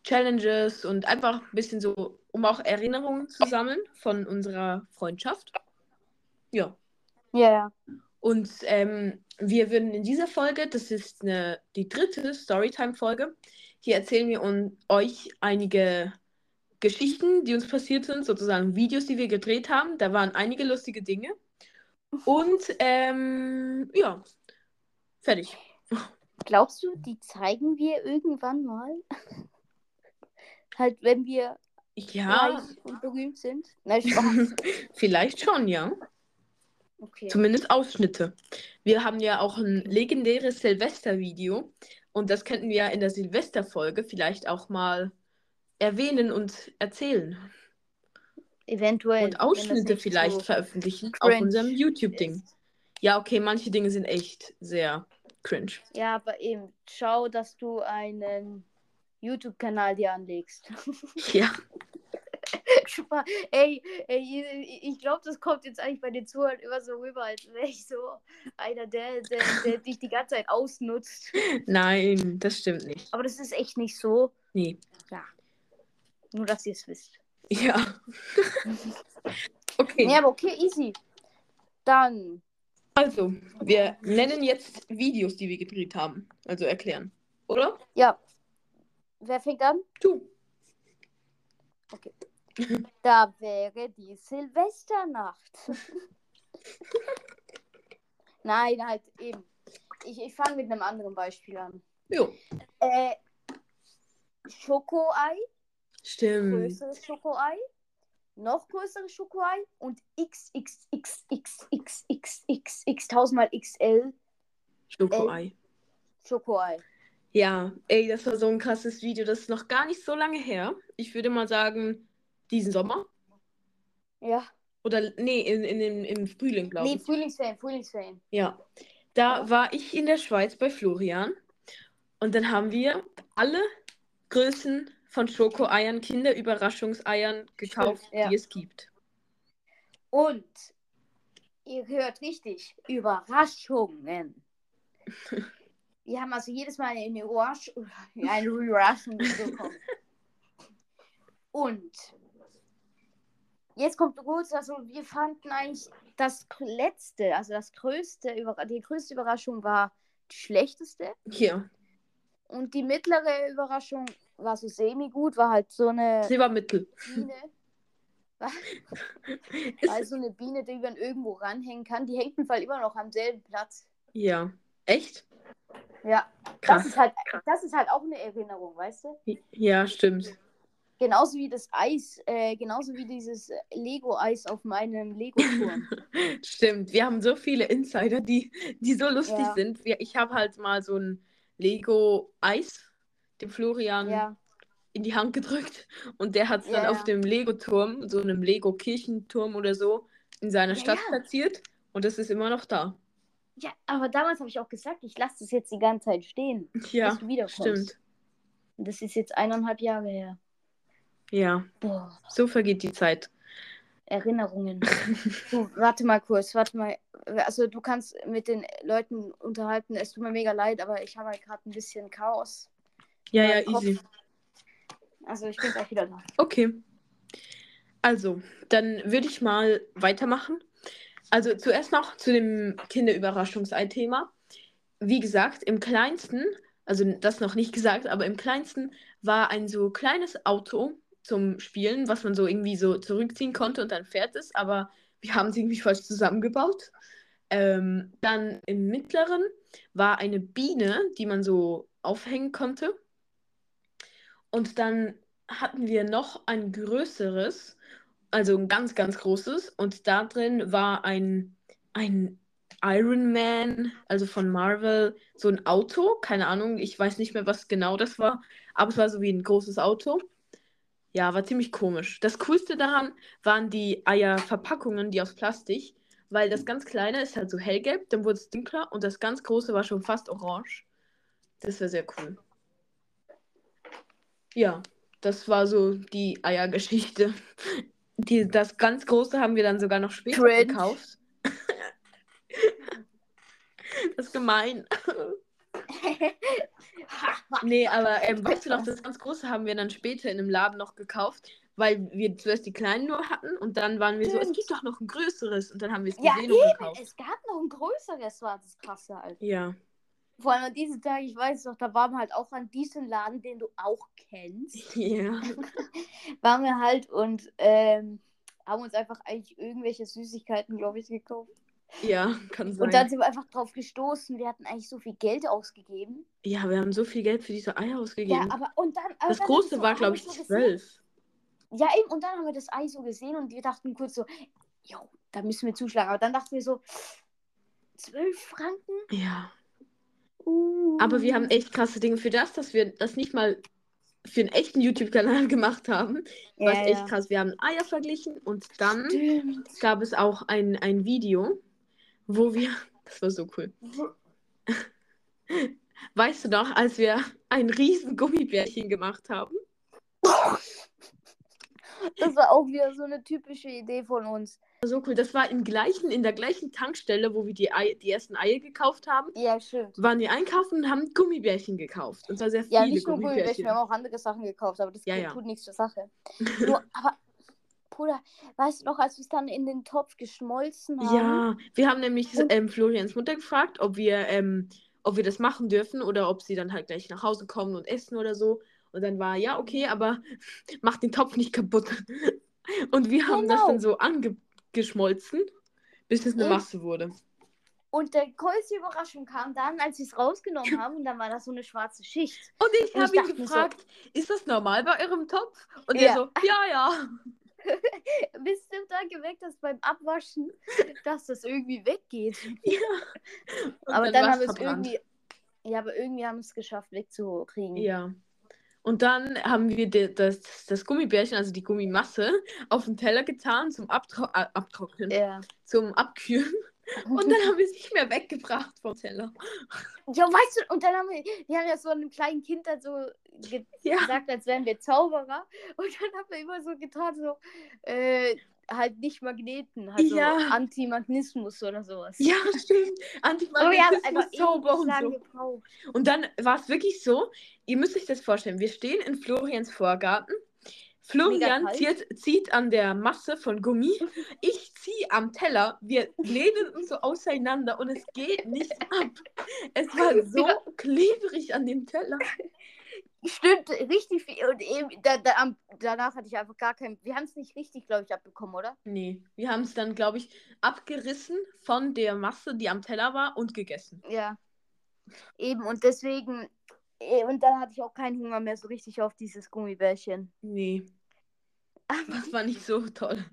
Challenges und einfach ein bisschen so, um auch Erinnerungen zu sammeln von unserer Freundschaft. Ja. Ja, ja. Und ähm, wir würden in dieser Folge, das ist eine, die dritte Storytime-Folge, hier erzählen wir un, euch einige Geschichten, die uns passiert sind, sozusagen Videos, die wir gedreht haben. Da waren einige lustige Dinge. Und ähm, ja, fertig. Glaubst du, die zeigen wir irgendwann mal? halt, wenn wir Ja, reich und berühmt sind? Nein, vielleicht schon, ja. Okay. Zumindest Ausschnitte. Wir haben ja auch ein legendäres Silvester-Video und das könnten wir ja in der Silvester-Folge vielleicht auch mal erwähnen und erzählen. Eventuell. Und Ausschnitte vielleicht so veröffentlichen auf unserem YouTube-Ding. Ja, okay, manche Dinge sind echt sehr cringe. Ja, aber eben, schau, dass du einen YouTube-Kanal dir anlegst. Ja, ey, ey, ich- glaube, das kommt jetzt eigentlich bei den Zuhörern immer so rüber, als wäre ich so einer, der, der, der dich die ganze Zeit ausnutzt. nein, das stimmt nicht. Aber das ist echt nicht so. Nee. Nur, dass ihr es wisst. Ja. Okay, Ja, aber okay, easy. Dann, also, wir nennen jetzt Videos, die wir gedreht haben. Also erklären. Oder? ja. Wer fängt an? Du. Da wäre die Silvesternacht. Nein, halt eben. Ich, ich fange mit einem anderen Beispiel an. Jo. Äh, Schokoei, Stimmt. größeres Schokoei, noch größere Schokoei und XXXXXXX tausendmal XL. Schokoei. Schokoei. Ja, ey, das war so ein krasses Video. Das ist noch gar nicht so lange her. Ich würde mal sagen, diesen Sommer. Ja. Oder nee, in, in, in im Frühling, glaube ich. Nee, Frühlingsferien, Frühlingsferien. Ja. Da war ich in der Schweiz bei Florian und dann haben wir alle Größen von Schokoeiern, Kinderüberraschungseiern gekauft, ja. die es gibt. Und ihr hört richtig, Überraschungen. Wir haben also jedes Mal eine, Überrasch eine Überraschung bekommen. Und jetzt kommt kurz, also wir fanden eigentlich das letzte, also das größte, die größte Überraschung war die schlechteste. Hier, Und die mittlere Überraschung war so semi-gut, war halt so eine Silbermittel. Biene. War Ist, also eine Biene, die man irgendwo ranhängen kann. Die hängt im Fall immer noch am selben Platz. ja. Echt? Ja, das Krass. ist halt, das ist halt auch eine Erinnerung, weißt du? Ja, stimmt. Genauso wie das Eis, äh, genauso wie dieses Lego-Eis auf meinem Lego-Turm. Stimmt, wir haben so viele Insider, die, die so lustig Ja. sind. Ich habe halt mal so ein Lego-Eis dem Florian ja, in die Hand gedrückt und der hat es dann Ja, auf dem Lego-Turm, so einem Lego-Kirchenturm oder so, in seiner Stadt platziert und das ist immer noch da. ja, aber damals habe ich auch gesagt, ich lasse das jetzt die ganze Zeit stehen, Ja, bis du wiederkommst. stimmt. Und das ist jetzt eineinhalb Jahre her. Ja, Boah, so vergeht die Zeit. Erinnerungen. du, warte mal kurz, warte mal. Also du kannst mit den Leuten unterhalten. Es tut mir mega leid, aber ich habe halt gerade ein bisschen Chaos. Ja, ja, Kopf. easy. Also ich bin gleich wieder da. Okay. Also, dann würde ich mal weitermachen. Also zuerst noch zu dem Kinderüberraschungsei-Thema. Wie gesagt, im kleinsten, also das noch nicht gesagt, aber im kleinsten war ein so kleines Auto zum Spielen, was man so irgendwie so zurückziehen konnte und dann fährt es, aber wir haben es irgendwie falsch zusammengebaut. Ähm, dann im mittleren war eine Biene, die man so aufhängen konnte. Und dann hatten wir noch ein größeres, also ein ganz, ganz großes. Und da drin war ein, ein Iron Man, also von Marvel, so ein Auto. Keine Ahnung, ich weiß nicht mehr, was genau das war. Aber es war so wie ein großes Auto. Ja, war ziemlich komisch. Das Coolste daran waren die Eierverpackungen, die aus Plastik. Weil das ganz kleine ist halt so hellgelb, dann wurde es dunkler und das ganz große war schon fast orange. Das war sehr cool. Ja, das war so die Eiergeschichte. Die, das ganz große haben wir dann sogar noch später Cringe. gekauft. das ist gemein. Nee, aber ähm, weißt du noch, das ganz große haben wir dann später in einem Laden noch gekauft, weil wir zuerst die kleinen nur hatten und dann waren wir so, es gibt doch noch ein größeres und dann haben wir es ja, gesehen und eben. gekauft. Es gab noch ein größeres, war das krasse, Alter. Ja. Vor allem an diesem Tag, ich weiß noch, da waren wir halt auch an diesem Laden, den du auch kennst. Ja. waren wir halt und ähm, haben uns einfach eigentlich irgendwelche Süßigkeiten, glaube ich, gekauft. Ja, kann sein. Und dann sind wir einfach drauf gestoßen. Wir hatten eigentlich so viel Geld ausgegeben. ja, wir haben so viel Geld für diese Eier Ja, ausgegeben. aber und dann. Aber das dann große wir war, so glaube ich, so zwölf. Ja, eben. Und dann haben wir das Ei so gesehen und wir dachten kurz so, jo, da müssen wir zuschlagen. Aber dann dachten wir so, zwölf Franken? Ja. Uh. Aber wir haben echt krasse Dinge für das, dass wir das nicht mal für einen echten YouTube-Kanal gemacht haben. ja, War es echt ja. krass. Wir haben Eier verglichen und dann Stimmt. gab es auch ein, ein Video, wo wir. Das war so cool. Weißt du noch, als wir ein riesen Gummibärchen gemacht haben? Das war auch wieder so eine typische Idee von uns. Das war so cool. Das war im gleichen, in der gleichen Tankstelle, wo wir die, Ei, die ersten Eier gekauft haben. Ja, stimmt. Waren wir einkaufen und haben Gummibärchen gekauft. Und zwar sehr viele Ja, nicht nur Gummibärchen, Gummibärchen. wir haben auch andere Sachen gekauft, aber das Ja, tut ja. nichts zur Sache. Nur, aber, Bruder, weißt du noch, als wir es dann in den Topf geschmolzen haben? Ja, wir haben nämlich ähm, Florians Mutter gefragt, ob wir, ähm, ob wir das machen dürfen oder ob sie dann halt gleich nach Hause kommen und essen oder so. Und dann war, ja, okay, aber mach den Topf nicht kaputt. Und wir haben das Genau. dann so angeschmolzen, bis es eine. Masse wurde. Und der größte Überraschung kam dann, als wir es rausgenommen haben, und dann war das so eine schwarze Schicht. Und ich habe ihn mir so- gefragt, ist das normal bei eurem Topf? Und Ja. er so, ja, ja. Bis du dann gemerkt hast beim Abwaschen, dass das irgendwie weggeht. ja. Und aber dann, war's haben wir es irgendwie. Ja, aber irgendwie haben es geschafft, wegzukriegen. Ja. Und dann haben wir das, das Gummibärchen, also die Gummimasse, auf den Teller getan zum Abtro äh, Abtrocknen, Ja. zum Abkühlen. Und dann haben wir es nicht mehr weggebracht vom Teller. Ja, weißt du, und dann haben wir, die haben ja so einem kleinen Kind dann so ge Ja. gesagt, als wären wir Zauberer. Und dann haben wir immer so getan, so, äh, halt nicht Magneten, halt so Ja. Antimagnismus oder sowas. Ja, stimmt. Haben Antimagnetismus, einfach Zauber und so. gebraucht. Und dann war es wirklich so, ihr müsst euch das vorstellen, wir stehen in Florians Vorgarten. Florian zieht, zieht an der Masse von Gummi. Ich ziehe am Teller. Wir lehnen uns so auseinander und es geht nicht ab. Es war so Ja. klebrig an dem Teller. Stimmt, richtig viel. Und eben, da, da, danach hatte ich einfach gar kein. Wir haben es nicht richtig, glaube ich, abbekommen, oder? Nee, wir haben es dann, glaube ich, abgerissen von der Masse, die am Teller war und gegessen. Ja. Eben, und deswegen, äh, und dann hatte ich auch keinen Hunger mehr so richtig auf dieses Gummibärchen. Nee. Das war nicht so toll.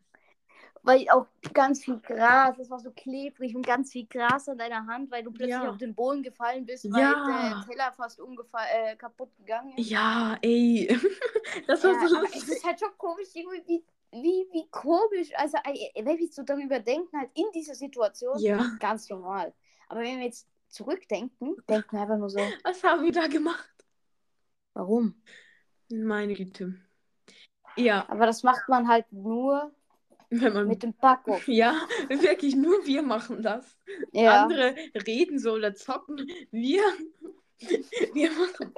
Weil auch ganz viel Gras, es war so klebrig und ganz viel Gras an deiner Hand, weil du plötzlich Ja. auf den Boden gefallen bist, weil Ja. der Teller fast äh, kaputt gegangen ist. Ja, ey. Das war Ja, so aber es lustig. ist halt schon komisch, irgendwie, wie, wie, wie komisch. Also, äh, wenn wir so darüber denken, halt in dieser Situation, Ja. ganz normal. Aber wenn wir jetzt zurückdenken, denken wir einfach nur so, Was haben wir da gemacht? warum? Meine Güte. Ja, Aber das macht man halt nur wenn man. mit dem Backofen. Ja, wirklich, nur wir machen das. Ja. Andere reden so oder zocken. Wir, wir machen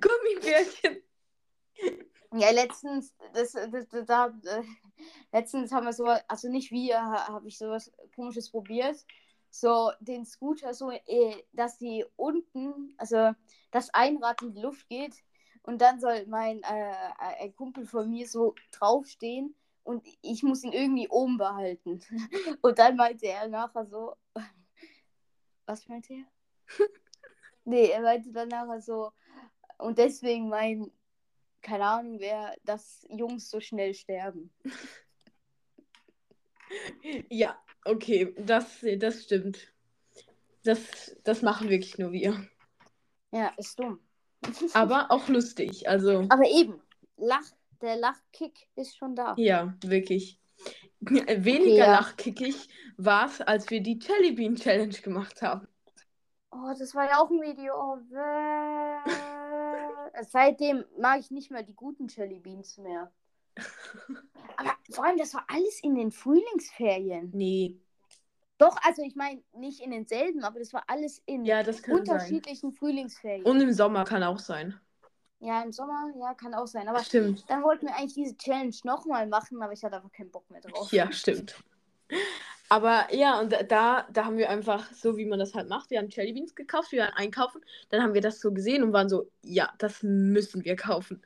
Gummibärchen. Ja, letztens, das, das, das, da, äh, letztens haben wir so, also nicht wir, ha- habe ich sowas komisches probiert. So den Scooter, so, äh, dass die unten, also das ein Rad in die Luft geht und dann soll mein äh, ein Kumpel von mir so draufstehen und ich muss ihn irgendwie oben behalten. Und dann meinte er nachher so, was meinte er? nee, er meinte dann nachher so, und deswegen mein keine Ahnung, wer, dass Jungs so schnell sterben. Ja, okay, das, das stimmt. Das, das machen wirklich nur wir. Ja, ist dumm. Aber auch lustig. Also, Aber eben, Lach, der Lachkick ist schon da. ja, wirklich. Weniger Okay, lachkickig war es, als wir die Jelly Bean Challenge gemacht haben. Oh, das war ja auch ein Video. Oh, bäh. Seitdem mag ich nicht mehr die guten Jelly Beans mehr. Aber vor allem, das war alles in den Frühlingsferien. Nee. Doch, also ich meine, nicht in denselben, aber das war alles in Ja, kann sein. unterschiedlichen Frühlingsferien. Und im Sommer kann auch sein. Ja, im Sommer, ja, kann auch sein. Aber Stimmt. dann wollten wir eigentlich diese Challenge nochmal machen, aber ich hatte einfach keinen Bock mehr drauf. Ja, stimmt. Aber ja, und da, da haben wir einfach, so wie man das halt macht, wir haben Jelly Beans gekauft, wir waren einkaufen, dann haben wir das so gesehen und waren so, ja, das müssen wir kaufen.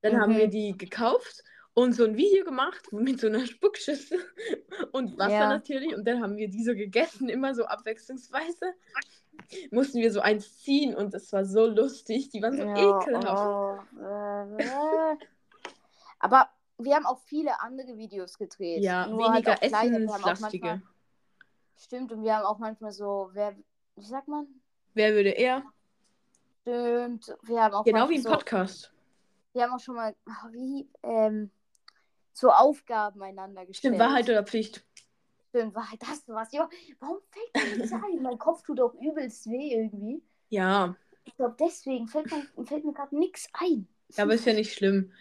Dann haben Mhm. wir die gekauft und so ein Video gemacht mit so einer Spuckschüssel und Wasser Ja. natürlich. Und dann haben wir die so gegessen, immer so abwechslungsweise. Mussten wir so eins ziehen und es war so lustig. Die waren so ekelhaft. oh, äh, äh. Aber wir haben auch viele andere Videos gedreht. Ja, Nur halt weniger auch essenslastige. Stimmt, und wir haben auch manchmal so, wer, wie sagt man? Wer würde eher? Stimmt, wir haben auch Genau wie im so, Podcast. wir haben auch schon mal, wie, ähm, so Aufgaben einander gestellt. Stimmt, Wahrheit oder Pflicht. Stimmt, Wahrheit, das ist was. Ja, warum fällt mir nichts ein? Mein Kopf tut auch übelst weh irgendwie. Ja, Ich glaube, deswegen fällt, mir- fällt mir gerade nichts ein. Ja, aber ist ja nicht schlimm.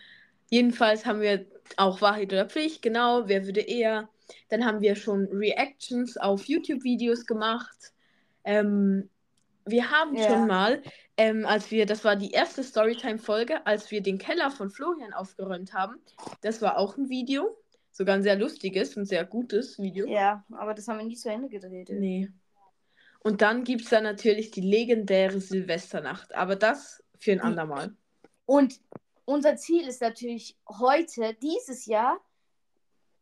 Jedenfalls haben wir auch Wahrheit oder Pflicht, genau, wer würde eher. Dann haben wir schon Reactions auf YouTube-Videos gemacht. Ähm, wir haben Ja. schon mal, ähm, als wir, das war die erste Storytime-Folge, als wir den Keller von Florian aufgeräumt haben. Das war auch ein Video. Sogar ein sehr lustiges und sehr gutes Video. Ja, aber das haben wir nie zu Ende gedreht. Nee. Und dann gibt es da natürlich die legendäre Silvesternacht. Aber das für ein andermal. Und unser Ziel ist natürlich heute, dieses Jahr,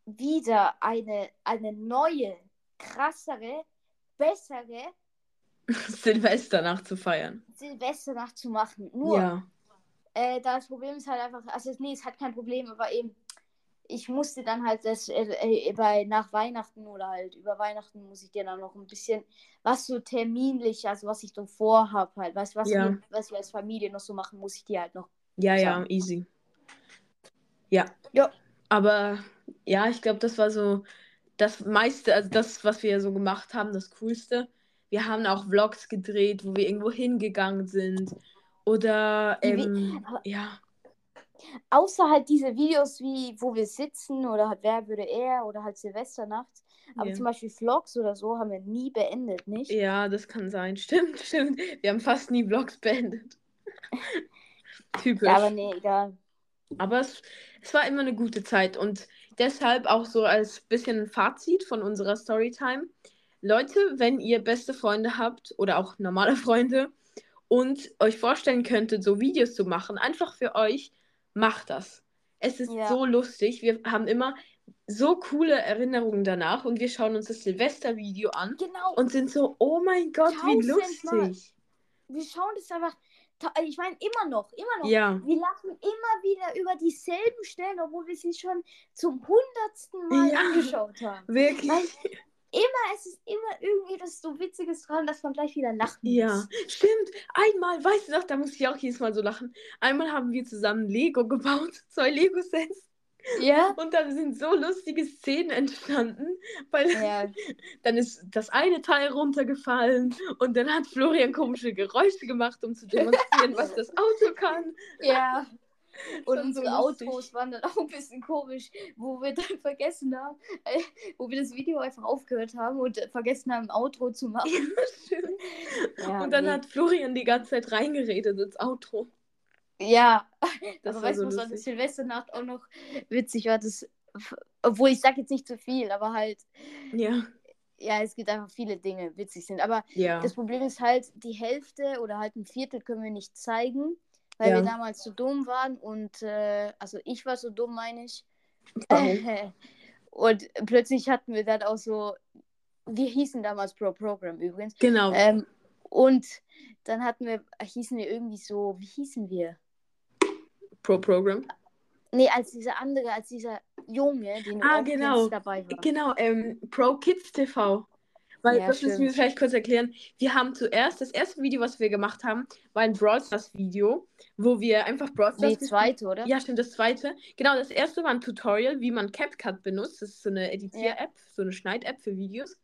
wieder eine, eine neue, krassere, bessere Silvesternacht zu feiern. Silvesternacht zu machen. Nur, Ja. äh, das Problem ist halt einfach, also nee, es hat kein Problem, aber eben, ich musste dann halt das äh, äh, bei nach Weihnachten oder halt über Weihnachten muss ich dir dann noch ein bisschen was so terminlich, also was ich so vorhab halt, weißt du, was, Ja. wir, was wir als Familie noch so machen, muss ich dir halt noch. Ja, ja, sagen. easy. Ja. Ja. Aber ja, ich glaube, das war so das meiste, also das, was wir so gemacht haben, das Coolste. Wir haben auch Vlogs gedreht, wo wir irgendwo hingegangen sind. Oder, ähm, ja, Außer halt diese Videos wie, wo wir sitzen oder halt wer würde er oder halt Silvesternacht. Aber Ja. zum Beispiel Vlogs oder so haben wir nie beendet, nicht? ja, das kann sein. Stimmt, stimmt. Wir haben fast nie Vlogs beendet. Typisch. Ja, aber nee, egal. Aber es, es war immer eine gute Zeit und deshalb auch so als bisschen ein Fazit von unserer Storytime. Leute, wenn ihr beste Freunde habt oder auch normale Freunde und euch vorstellen könntet, so Videos zu machen, einfach für euch, macht das. Es ist Ja. so lustig. Wir haben immer so coole Erinnerungen danach und wir schauen uns das Silvestervideo an Genau. und sind so, oh mein Gott, wie lustig. wir schauen das einfach ta- ich meine immer noch, immer noch. Ja. Wir lachen immer wieder über dieselben Stellen, obwohl wir sie schon zum hundertsten Mal Ja. angeschaut haben. Wirklich. Weil immer, es ist immer irgendwie das so Witziges dran, dass man gleich wieder lachen Ja, muss. stimmt. Einmal, weißt du noch, da muss ich auch jedes Mal so lachen. Einmal haben wir zusammen Lego gebaut, zwei Lego-Sets. Ja? Und dann sind so lustige Szenen entstanden, weil Ja, dann ist das eine Teil runtergefallen und dann hat Florian komische Geräusche gemacht, um zu demonstrieren, was das Auto kann. ja. Und so unsere lustig. Autos waren dann auch ein bisschen komisch, wo wir dann vergessen haben, äh, wo wir das Video einfach aufgehört haben und vergessen haben, ein Outro zu machen. Ja, und dann nee. hat Florian die ganze Zeit reingeredet ins Outro. Ja, Das aber war weißt so du, was an der. Silvesternacht auch noch witzig war? Das, obwohl ich sag jetzt nicht zu viel, aber halt, Ja, ja, es gibt einfach viele Dinge, witzig sind. Aber ja. das Problem ist halt, die Hälfte oder halt ein Viertel können wir nicht zeigen, weil Ja. wir damals so dumm waren und, äh, also ich war so dumm, meine ich. Und plötzlich hatten wir dann auch so, wir hießen damals Pro Program übrigens. Genau. Ähm, und dann hatten wir, hießen wir irgendwie so, wie hießen wir? Pro Program. Nee, als dieser andere, als dieser Junge, den Ah, genau. dabei war. Genau, ähm, Pro Kids TV. Weil Ja, das müssen wir vielleicht kurz erklären. Wir haben zuerst, das erste Video, was wir gemacht haben, war ein Brawl Stars Video, wo wir einfach Brawl Stars Nee, gespielt- zweite, oder? Ja, stimmt, das zweite. Genau, das erste war ein Tutorial, wie man CapCut benutzt. Das ist so eine Editier-App, so eine Schneid-App für Videos.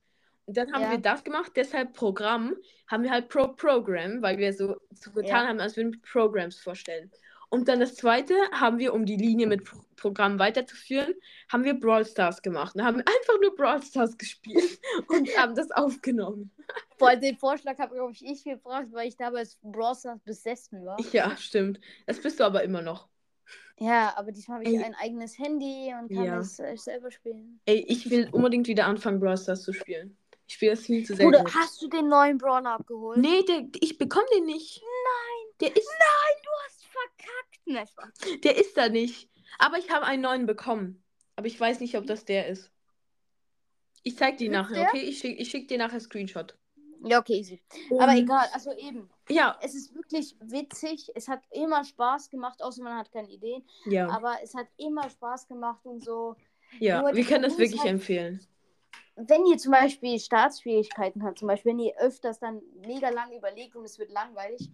Und dann haben Ja. wir das gemacht, deshalb Programm, haben wir halt Pro Program, weil wir so, so getan Ja. haben, als würden wir Programs vorstellen. Und dann das zweite haben wir, um die Linie mit Pro Programm weiterzuführen, haben wir Brawl Stars gemacht. Und haben einfach nur Brawl Stars gespielt und haben das aufgenommen. Vor allem den Vorschlag habe, glaube ich, ich gebracht, weil ich damals Brawl Stars besessen war. Ja, stimmt. Das bist du aber immer noch. Ja, aber diesmal habe ich Ey. ein eigenes Handy und kann Ja. es äh, selber spielen. Ey, ich will unbedingt wieder anfangen, Brawl Stars zu spielen. Ich spiele das viel zu selten. Bruder, jetzt. hast du den neuen Brawler abgeholt? Nee, der, ich bekomme den nicht. Nein. Der ist, Nein, du hast verkackt, Neffa. der ist da nicht. Aber ich habe einen neuen bekommen. Aber ich weiß nicht, ob das der ist. Ich zeig dir nachher, der? okay? Ich schicke ich schick dir nachher Screenshot. Ja, okay, easy. Aber Und- egal, also eben. Ja, Es ist wirklich witzig. Es hat immer Spaß gemacht, außer man hat keine Ideen. ja, Aber es hat immer Spaß gemacht und so. ja. nur Wir können das wirklich halt- empfehlen. Wenn ihr zum Beispiel Staatsfähigkeiten habt, zum Beispiel, wenn ihr öfters dann mega lang überlegt und es wird langweilig,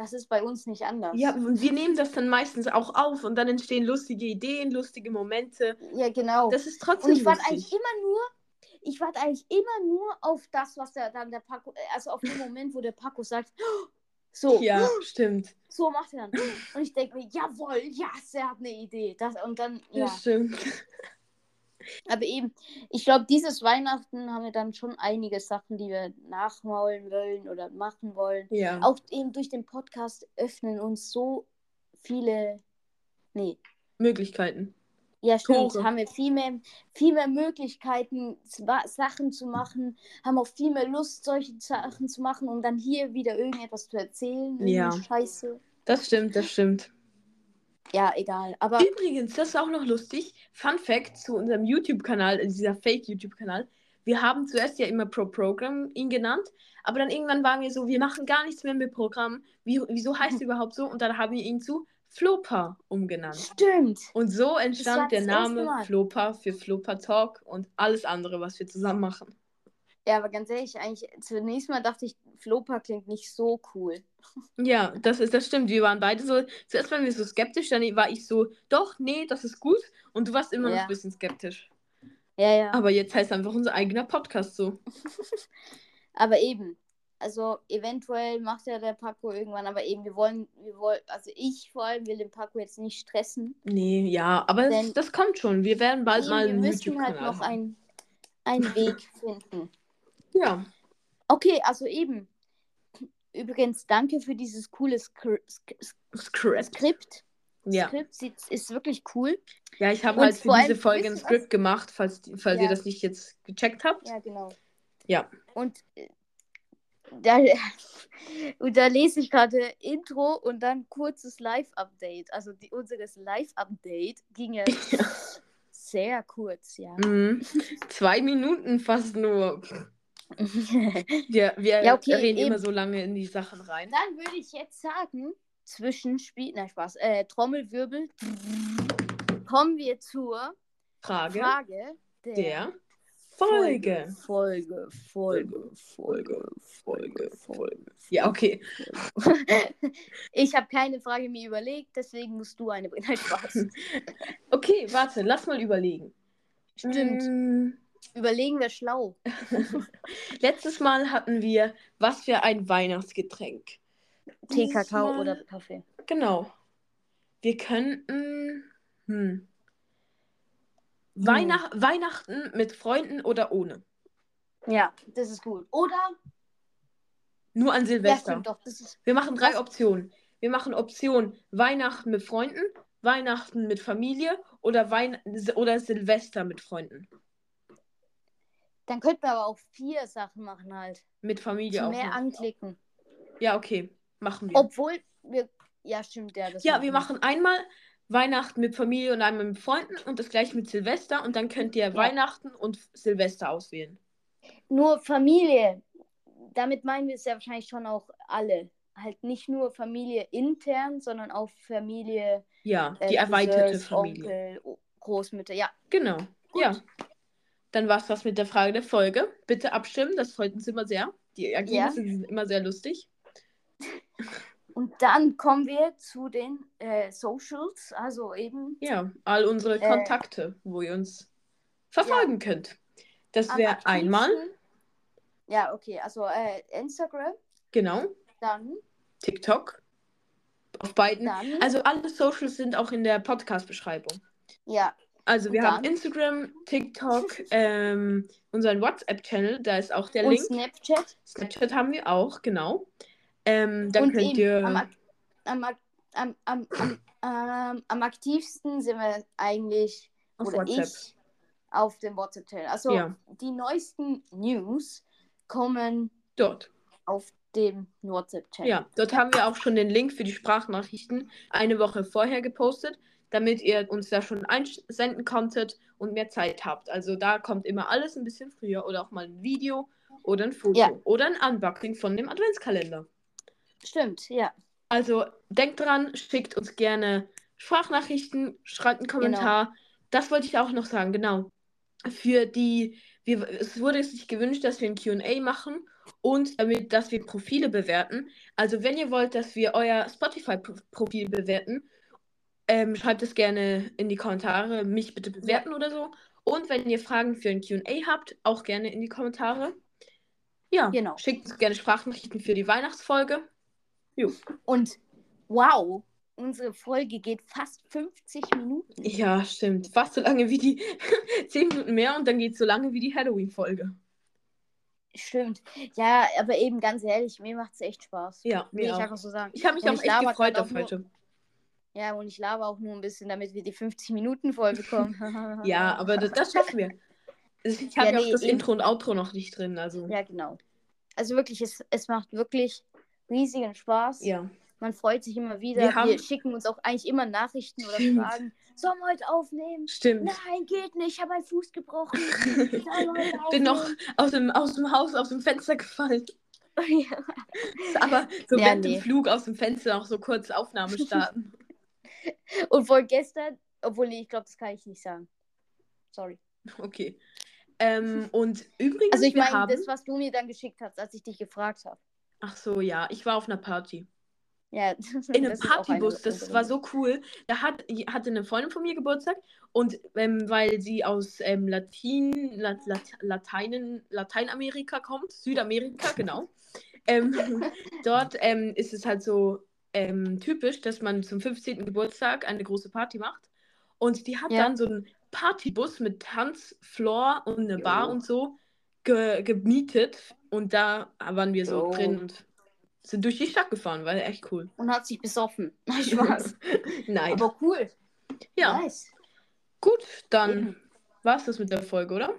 das ist bei uns nicht anders. Ja, und wir nehmen das dann meistens auch auf und dann entstehen lustige Ideen, lustige Momente. ja genau. Das ist trotzdem Und ich warte eigentlich immer nur, ich warte eigentlich immer nur auf das, was der dann der Paco, also auf den Moment, wo der Paco sagt, so, Ja, stimmt. so macht er dann. Und ich denke mir, jawohl, ja, er hat eine Idee. Das, und dann, ja. Das stimmt. Aber eben, ich glaube, dieses Weihnachten haben wir dann schon einige Sachen, die wir nachholen wollen oder machen wollen. Ja. Auch eben durch den Podcast öffnen uns so viele, nee, Möglichkeiten. Ja, stimmt. Tore. Haben wir viel mehr, viel mehr Möglichkeiten, Sachen zu machen, haben auch viel mehr Lust, solche Sachen zu machen, um dann hier wieder irgendetwas zu erzählen. Ja. Scheiße. Das stimmt, das stimmt. Ja, egal. Aber Übrigens, das ist auch noch lustig. Fun Fact zu unserem YouTube-Kanal, äh, dieser Fake-YouTube-Kanal. Wir haben zuerst ja immer Pro Program ihn genannt, aber dann irgendwann waren wir so, wir machen gar nichts mehr mit Programm. Wie, wieso heißt er überhaupt so? Und dann haben wir ihn zu Flopa umgenannt. stimmt. Und so entstand der Name. Flopa für Flopa Talk und alles andere, was wir zusammen machen. Ja, aber ganz ehrlich, eigentlich zunächst mal dachte ich, Flopa klingt nicht so cool. Ja, das ist, das stimmt. Wir waren beide so, zuerst waren wir so skeptisch, dann war ich so, doch, nee, das ist gut. Und du warst immer noch Ja. ein bisschen skeptisch. Ja, ja. Aber jetzt heißt einfach unser eigener Podcast so. Aber eben, also eventuell macht ja der Paco irgendwann, aber eben, wir wollen, wir wollen, also ich vor allem will den Paco jetzt nicht stressen. Nee, ja, aber das, Denn- das kommt schon. Wir werden bald Eben, mal wir einen müssen halt noch haben. ein, einen Weg finden. Ja, Okay, also eben. Übrigens, danke für dieses coole Skri Sk Sk Script. Skript. Ja. Skript sieht, ist wirklich cool. ja, ich habe halt für diese Folge ein Skript gemacht, falls, falls Ja. ihr das nicht jetzt gecheckt habt. Ja, genau. Ja. Und da, und da lese ich gerade Intro und dann kurzes Live-Update. Also die, unseres Live-Update ging ja sehr kurz, ja. Mhm. Zwei Minuten fast nur. Wir, wir Ja, okay, reden eben. immer so lange in die Sachen rein. Dann würde ich jetzt sagen, Zwischenspiel, nein, Spaß, äh, Trommelwirbel, kommen wir zur Frage, Frage der, der Folge. Folge, Folge, Folge, Folge, Folge. Ja, okay. Ich habe keine Frage mir überlegt, deswegen musst du eine bringen. Spaß. Okay, warte, lass mal überlegen. Stimmt. Mm, Überlegen wir schlau. letztes Mal hatten wir, was für ein Weihnachtsgetränk. Tee, Kakao Mal- oder Kaffee. Genau. Wir könnten. Hm. Weihnacht, Weihnachten mit Freunden oder ohne? Ja, das ist gut. Oder? Nur an Ja, Silvester. stimmt doch. Das ist, Wir machen drei Was? Optionen. Wir machen Option Weihnachten mit Freunden, Weihnachten mit Familie oder, Wein oder Silvester mit Freunden. Dann könnten wir aber auch vier Sachen machen halt. Mit Familie auch. mehr noch. anklicken. Ja, okay. Machen wir. Obwohl wir. Ja, stimmt, ja. Das ja, wir machen einmal Weihnachten mit Familie und einmal mit Freunden und das gleiche mit Silvester und dann könnt ihr Weihnachten und Silvester auswählen. Nur Familie. Damit meinen wir es ja wahrscheinlich schon auch alle. Halt nicht nur Familie intern, sondern auch Familie. Ja, äh, die erweiterte Cousins, Familie. Onkel, Großmütter. Ja, Genau. Ja. Dann war's das mit der Frage der Folge. Bitte abstimmen, das freut uns immer sehr. Die Ergebnisse sind immer sehr lustig. Und dann kommen wir zu den äh, Socials, also eben Ja, all unsere Äh, Kontakte, wo ihr uns verfolgen könnt. Das wäre einmal, Ja, okay, also äh, Instagram, genau, dann, TikTok. Auf beiden. dann, Also alle Socials sind auch in der Podcast-Beschreibung. ja, Also wir haben? Instagram, TikTok, ähm, unseren WhatsApp-Channel, da ist auch der und Link. Snapchat. Snapchat haben wir auch, genau. Ähm, dann und könnt ihr. am, am, am, am, am, ähm, am aktivsten sind wir eigentlich, Auf oder WhatsApp. ich, auf dem WhatsApp-Channel. Also Ja. die neuesten News kommen Dort. auf dem WhatsApp-Channel. Ja, dort haben wir auch schon den Link für die Sprachnachrichten eine Woche vorher gepostet, damit ihr uns da schon einsenden konntet und mehr Zeit habt. Also da kommt immer alles ein bisschen früher oder auch mal ein Video oder ein Foto Ja. oder ein Unboxing von dem Adventskalender. Stimmt, ja. Also denkt dran, schickt uns gerne Sprachnachrichten, schreibt einen Kommentar. Das wollte ich auch noch sagen, genau. Für die, wir, es wurde sich gewünscht, dass wir ein QA machen und damit, dass wir Profile bewerten. Also wenn ihr wollt, dass wir euer Spotify-Profil bewerten, ähm, schreibt es gerne in die Kommentare, mich bitte bewerten oder so. Und wenn ihr Fragen für ein QA habt, auch gerne in die Kommentare. Ja, Genau. schickt uns gerne Sprachnachrichten für die Weihnachtsfolge. Und wow, unsere Folge geht fast 50 Minuten. Ja, stimmt. Fast so lange wie die 10 Minuten mehr und dann geht es so lange wie die Halloween-Folge. Stimmt. Ja, aber eben ganz ehrlich, mir macht es echt Spaß. Ja, mir ich auch. einfach so sagen. Ich habe mich Und auch echt gefreut auf auch nur- heute. Ja, und ich laber auch nur ein bisschen, damit wir die 50-Minuten-Folge kommen. Ja, aber das, das schaffen wir. Ich habe Ja, ja, nee, auch das eben. Intro und Outro noch nicht drin, also. Ja, genau. Also wirklich, es, es macht wirklich riesigen Spaß. Ja. Man freut sich immer wieder. Wir Wir, haben- schicken uns auch eigentlich immer Nachrichten oder Stimmt. Fragen. Sollen wir heute aufnehmen? Stimmt. Nein, geht nicht. Ich habe meinen Fuß gebrochen. Wir heute Bin noch aus dem, aus dem Haus, aus dem Fenster gefallen. ja. Aber so Ja, während nee. dem Flug aus dem Fenster noch so kurz Aufnahme starten. Und wohl gestern, obwohl nee, ich glaube, das kann ich nicht sagen. Sorry. Okay. Ähm, und übrigens, Also ich meine, haben... das, was du mir dann geschickt hast, als ich dich gefragt habe. Ach so, ja. Ich war auf einer Party. Ja, In einem das ist auch eine Partybus, das unserer war so cool. Da hat, hatte eine Freundin von mir Geburtstag und ähm, weil sie aus ähm, Latin, Lat, Lat, Lateinen, Lateinamerika kommt, Südamerika, genau. Ähm, dort ähm, ist es halt so ähm, typisch, dass man zum 15. Geburtstag eine große Party macht. Und die hat Ja. dann so einen Partybus mit Tanzfloor und eine Bar Jo. und so ge gemietet. Und da waren wir so Jo. drin und sind durch die Stadt gefahren. War echt cool. Und hat sich besoffen. Nein, Spaß. Nein. Aber cool. ja, Nice. gut, dann war es das mit der Folge, oder?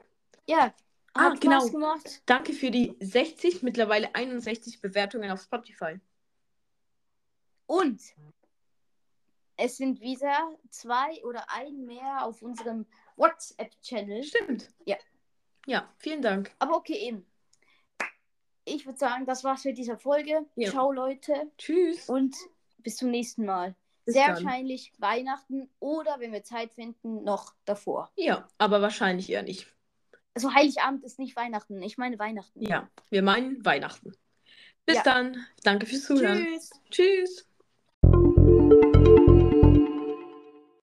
Ja. Ah, Hat genau. Spaß gemacht. Danke für die 60, mittlerweile 61 Bewertungen auf Spotify. Und es sind wieder zwei oder ein mehr auf unserem WhatsApp-Channel. Stimmt. Ja. Ja, vielen Dank. Aber okay, eben. Ich würde sagen, das war's mit dieser Folge. Ja. Ciao, Leute. Tschüss. Und bis zum nächsten Mal. Bis Sehr dann. wahrscheinlich Weihnachten oder wenn wir Zeit finden, noch davor. Ja, aber wahrscheinlich eher nicht. Also Heiligabend ist nicht Weihnachten. Ich meine Weihnachten. Ja, wir meinen Weihnachten. Bis Ja. dann. Danke fürs Zuhören. Tschüss. Tschüss. thank you